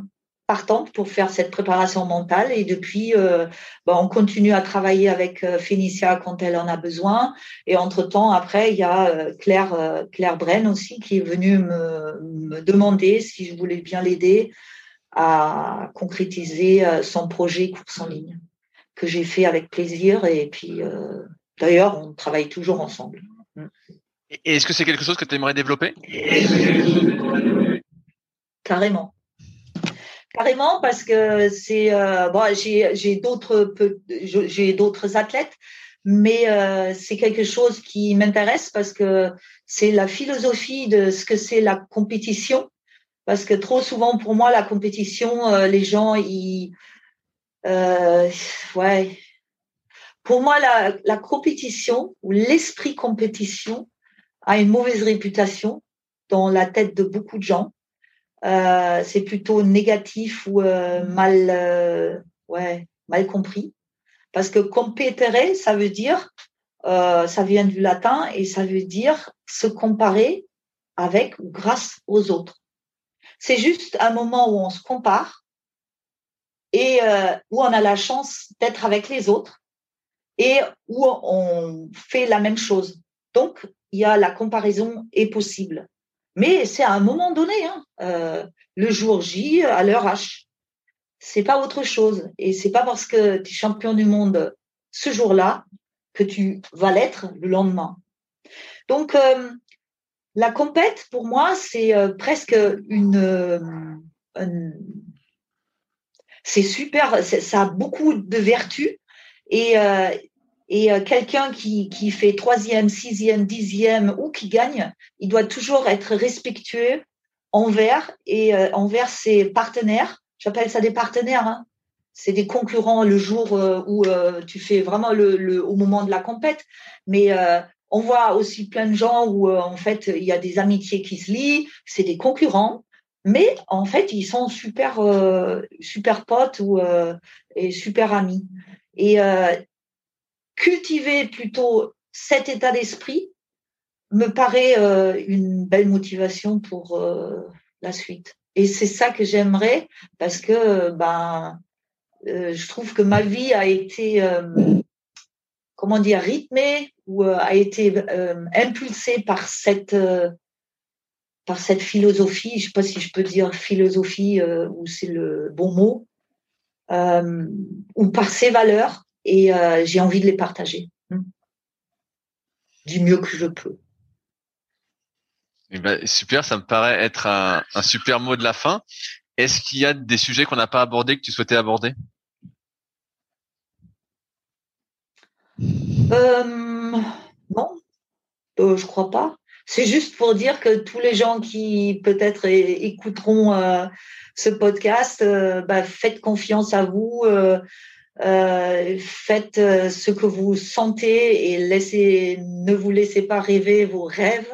partante pour faire cette préparation mentale. Et depuis, euh, ben, on continue à travailler avec euh, Fénicia quand elle en a besoin. Et entre-temps, après, il y a euh, Claire, Claire Bren aussi qui est venue me, me demander si je voulais bien l'aider à concrétiser son projet course en ligne que j'ai fait avec plaisir. Et puis, d'ailleurs, on travaille toujours ensemble. Et est-ce que c'est quelque chose que tu aimerais développer? Carrément. Carrément parce que c'est euh, bon, j'ai d'autres j'ai d'autres athlètes, mais euh, c'est quelque chose qui m'intéresse parce que c'est la philosophie de ce que c'est la compétition. Parce que trop souvent pour moi la compétition, euh, les gens ils ouais. Pour moi la, la compétition ou l'esprit compétition, a une mauvaise réputation dans la tête de beaucoup de gens. Euh, c'est plutôt négatif ou euh, mal, euh, ouais, mal compris. Parce que compétere, ça veut dire, ça vient du latin et ça veut dire se comparer avec ou grâce aux autres. C'est juste un moment où on se compare et où on a la chance d'être avec les autres et où on fait la même chose. Donc, il y a la comparaison est possible. Mais c'est à un moment donné, hein, euh, le jour J, à l'heure H. C'est pas autre chose. Et c'est pas parce que tu es champion du monde ce jour-là que tu vas l'être le lendemain. Donc, euh, la compète, pour moi, c'est euh, presque une, c'est super, ça a beaucoup de vertus et et euh, quelqu'un qui, qui fait troisième, sixième, dixième ou qui gagne, il doit toujours être respectueux envers et euh, envers ses partenaires. J'appelle ça des partenaires. Hein. C'est des concurrents le jour euh, où tu fais vraiment le, le, au moment de la compète. Mais on voit aussi plein de gens où en fait il y a des amitiés qui se lient. C'est des concurrents, mais en fait ils sont super super potes ou et super amis. Et cultiver plutôt cet état d'esprit me paraît euh, une belle motivation pour euh, la suite. Et c'est ça que j'aimerais parce que ben euh, je trouve que ma vie a été comment dire rythmée ou a été impulsée par cette par cette philosophie. Je sais pas si je peux dire philosophie ou c'est le bon mot ou par ces valeurs et euh, j'ai envie de les partager hmm. du mieux que je peux. Eh ben, super, ça me paraît être un, super mot de la fin. Est-ce qu'il y a des sujets qu'on n'a pas abordés que tu souhaitais aborder? Euh, Non, euh, je crois pas. C'est juste pour dire que tous les gens qui peut-être écouteront ce podcast, bah, faites confiance à vous. Euh, faites euh, ce que vous sentez et laissez, ne vous laissez pas rêver vos rêves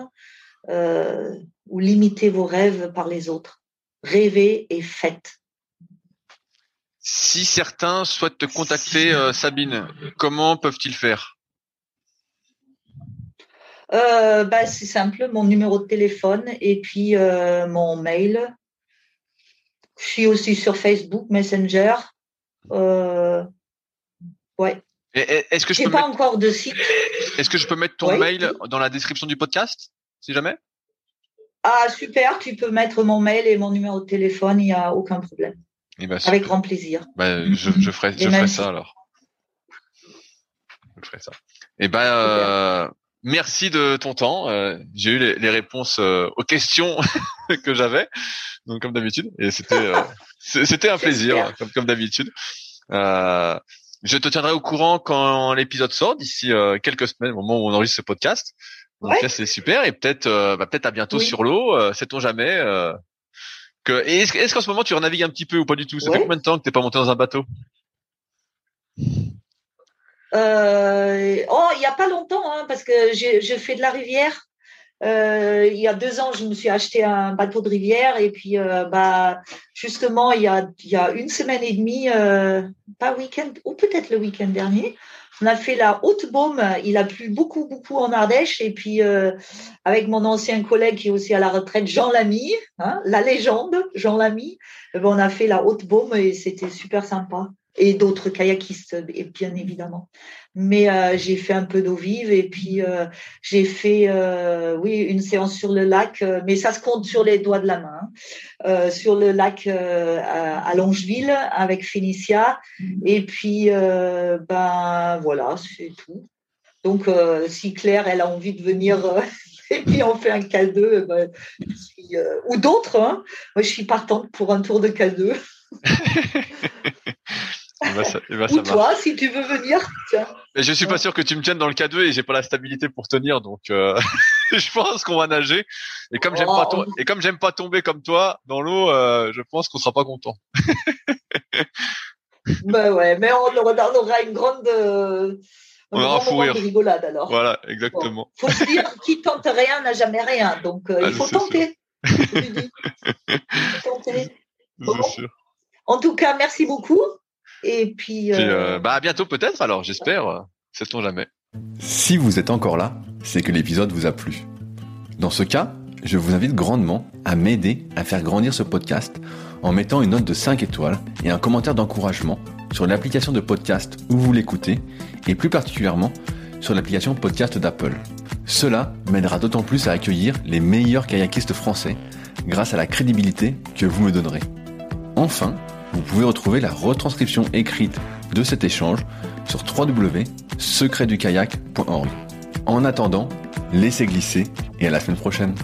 euh, ou limiter vos rêves par les autres. Rêvez et faites. Si certains souhaitent te contacter, Sabine, comment peuvent-ils faire? Bah, C'est simple, mon numéro de téléphone et puis mon mail. Je suis aussi sur Facebook, Messenger. Euh, ouais. Est-ce que je peux pas encore de site. Est-ce que je peux mettre ton mail dans la description du podcast, si jamais? Ah super, tu peux mettre mon mail et mon numéro de téléphone, il n'y a aucun problème. Eh ben, Avec grand plaisir. Bah, je, ferai, je ferai ça alors. Je ferai ça. Et eh ben, euh, merci de ton temps. Euh, j'ai eu les, réponses euh, aux questions que j'avais, donc comme d'habitude, et c'était c'était un plaisir, comme comme d'habitude. Euh, je te tiendrai au courant quand l'épisode sort d'ici euh, quelques semaines, au moment où on enregistre ce podcast. Donc c'est super et peut-être, euh, bah, peut-être à bientôt sur l'eau. Euh, sait-on jamais Que, est-ce, qu'en ce moment tu renavigues un petit peu ou pas du tout? Ça fait combien de temps que t'es pas monté dans un bateau? Euh, Oh, il y a pas longtemps, hein, parce que je fais de la rivière. Euh, il y a deux ans, je me suis acheté un bateau de rivière et puis euh, bah justement il y a il y a une semaine et demie, pas week-end ou peut-être le week-end dernier, on a fait la haute baume. Il a plu beaucoup, beaucoup en Ardèche. Et puis, avec mon ancien collègue qui est aussi à la retraite, Jean Lamy, hein, la légende, Jean Lamy, eh ben, on a fait la haute baume et c'était super sympa et d'autres kayakistes, bien évidemment. Mais euh, j'ai fait un peu d'eau vive et puis euh, j'ai fait, euh, oui, une séance sur le lac, mais ça se compte sur les doigts de la main, hein. sur le lac à Longeville avec Phénicia. Et puis, ben voilà, c'est tout. Donc, si Claire, elle a envie de venir et puis on fait un K2, ben, ou d'autres, hein. moi je suis partante pour un tour de K2. Ou toi, si tu veux venir. Mais je suis pas sûr que tu me tiennes dans le K2 et j'ai pas la stabilité pour tenir, donc euh, je pense qu'on va nager. Et comme j'aime pas oh. et comme j'aime pas tomber comme toi dans l'eau, euh, je pense qu'on sera pas content. ben ouais, mais on, aura une grande. Euh, on aura fou rire. rigolade alors. Voilà, exactement. Faut se dire, qui tente rien n'a jamais rien, donc il ah, faut tenter. tenter. En tout cas, merci beaucoup. Et puis. Euh, bah à bientôt peut-être. Alors j'espère. Euh, sait-on jamais. Si vous êtes encore là, c'est que l'épisode vous a plu. Dans ce cas, je vous invite grandement à m'aider à faire grandir ce podcast en mettant une note de 5 étoiles et un commentaire d'encouragement sur l'application de podcast où vous l'écoutez et plus particulièrement sur l'application podcast d'Apple. Cela m'aidera d'autant plus à accueillir les meilleurs kayakistes français grâce à la crédibilité que vous me donnerez. Enfin, vous pouvez retrouver la retranscription écrite de cet échange sur www.secretdukayak.org. En attendant, laissez glisser et à la semaine prochaine.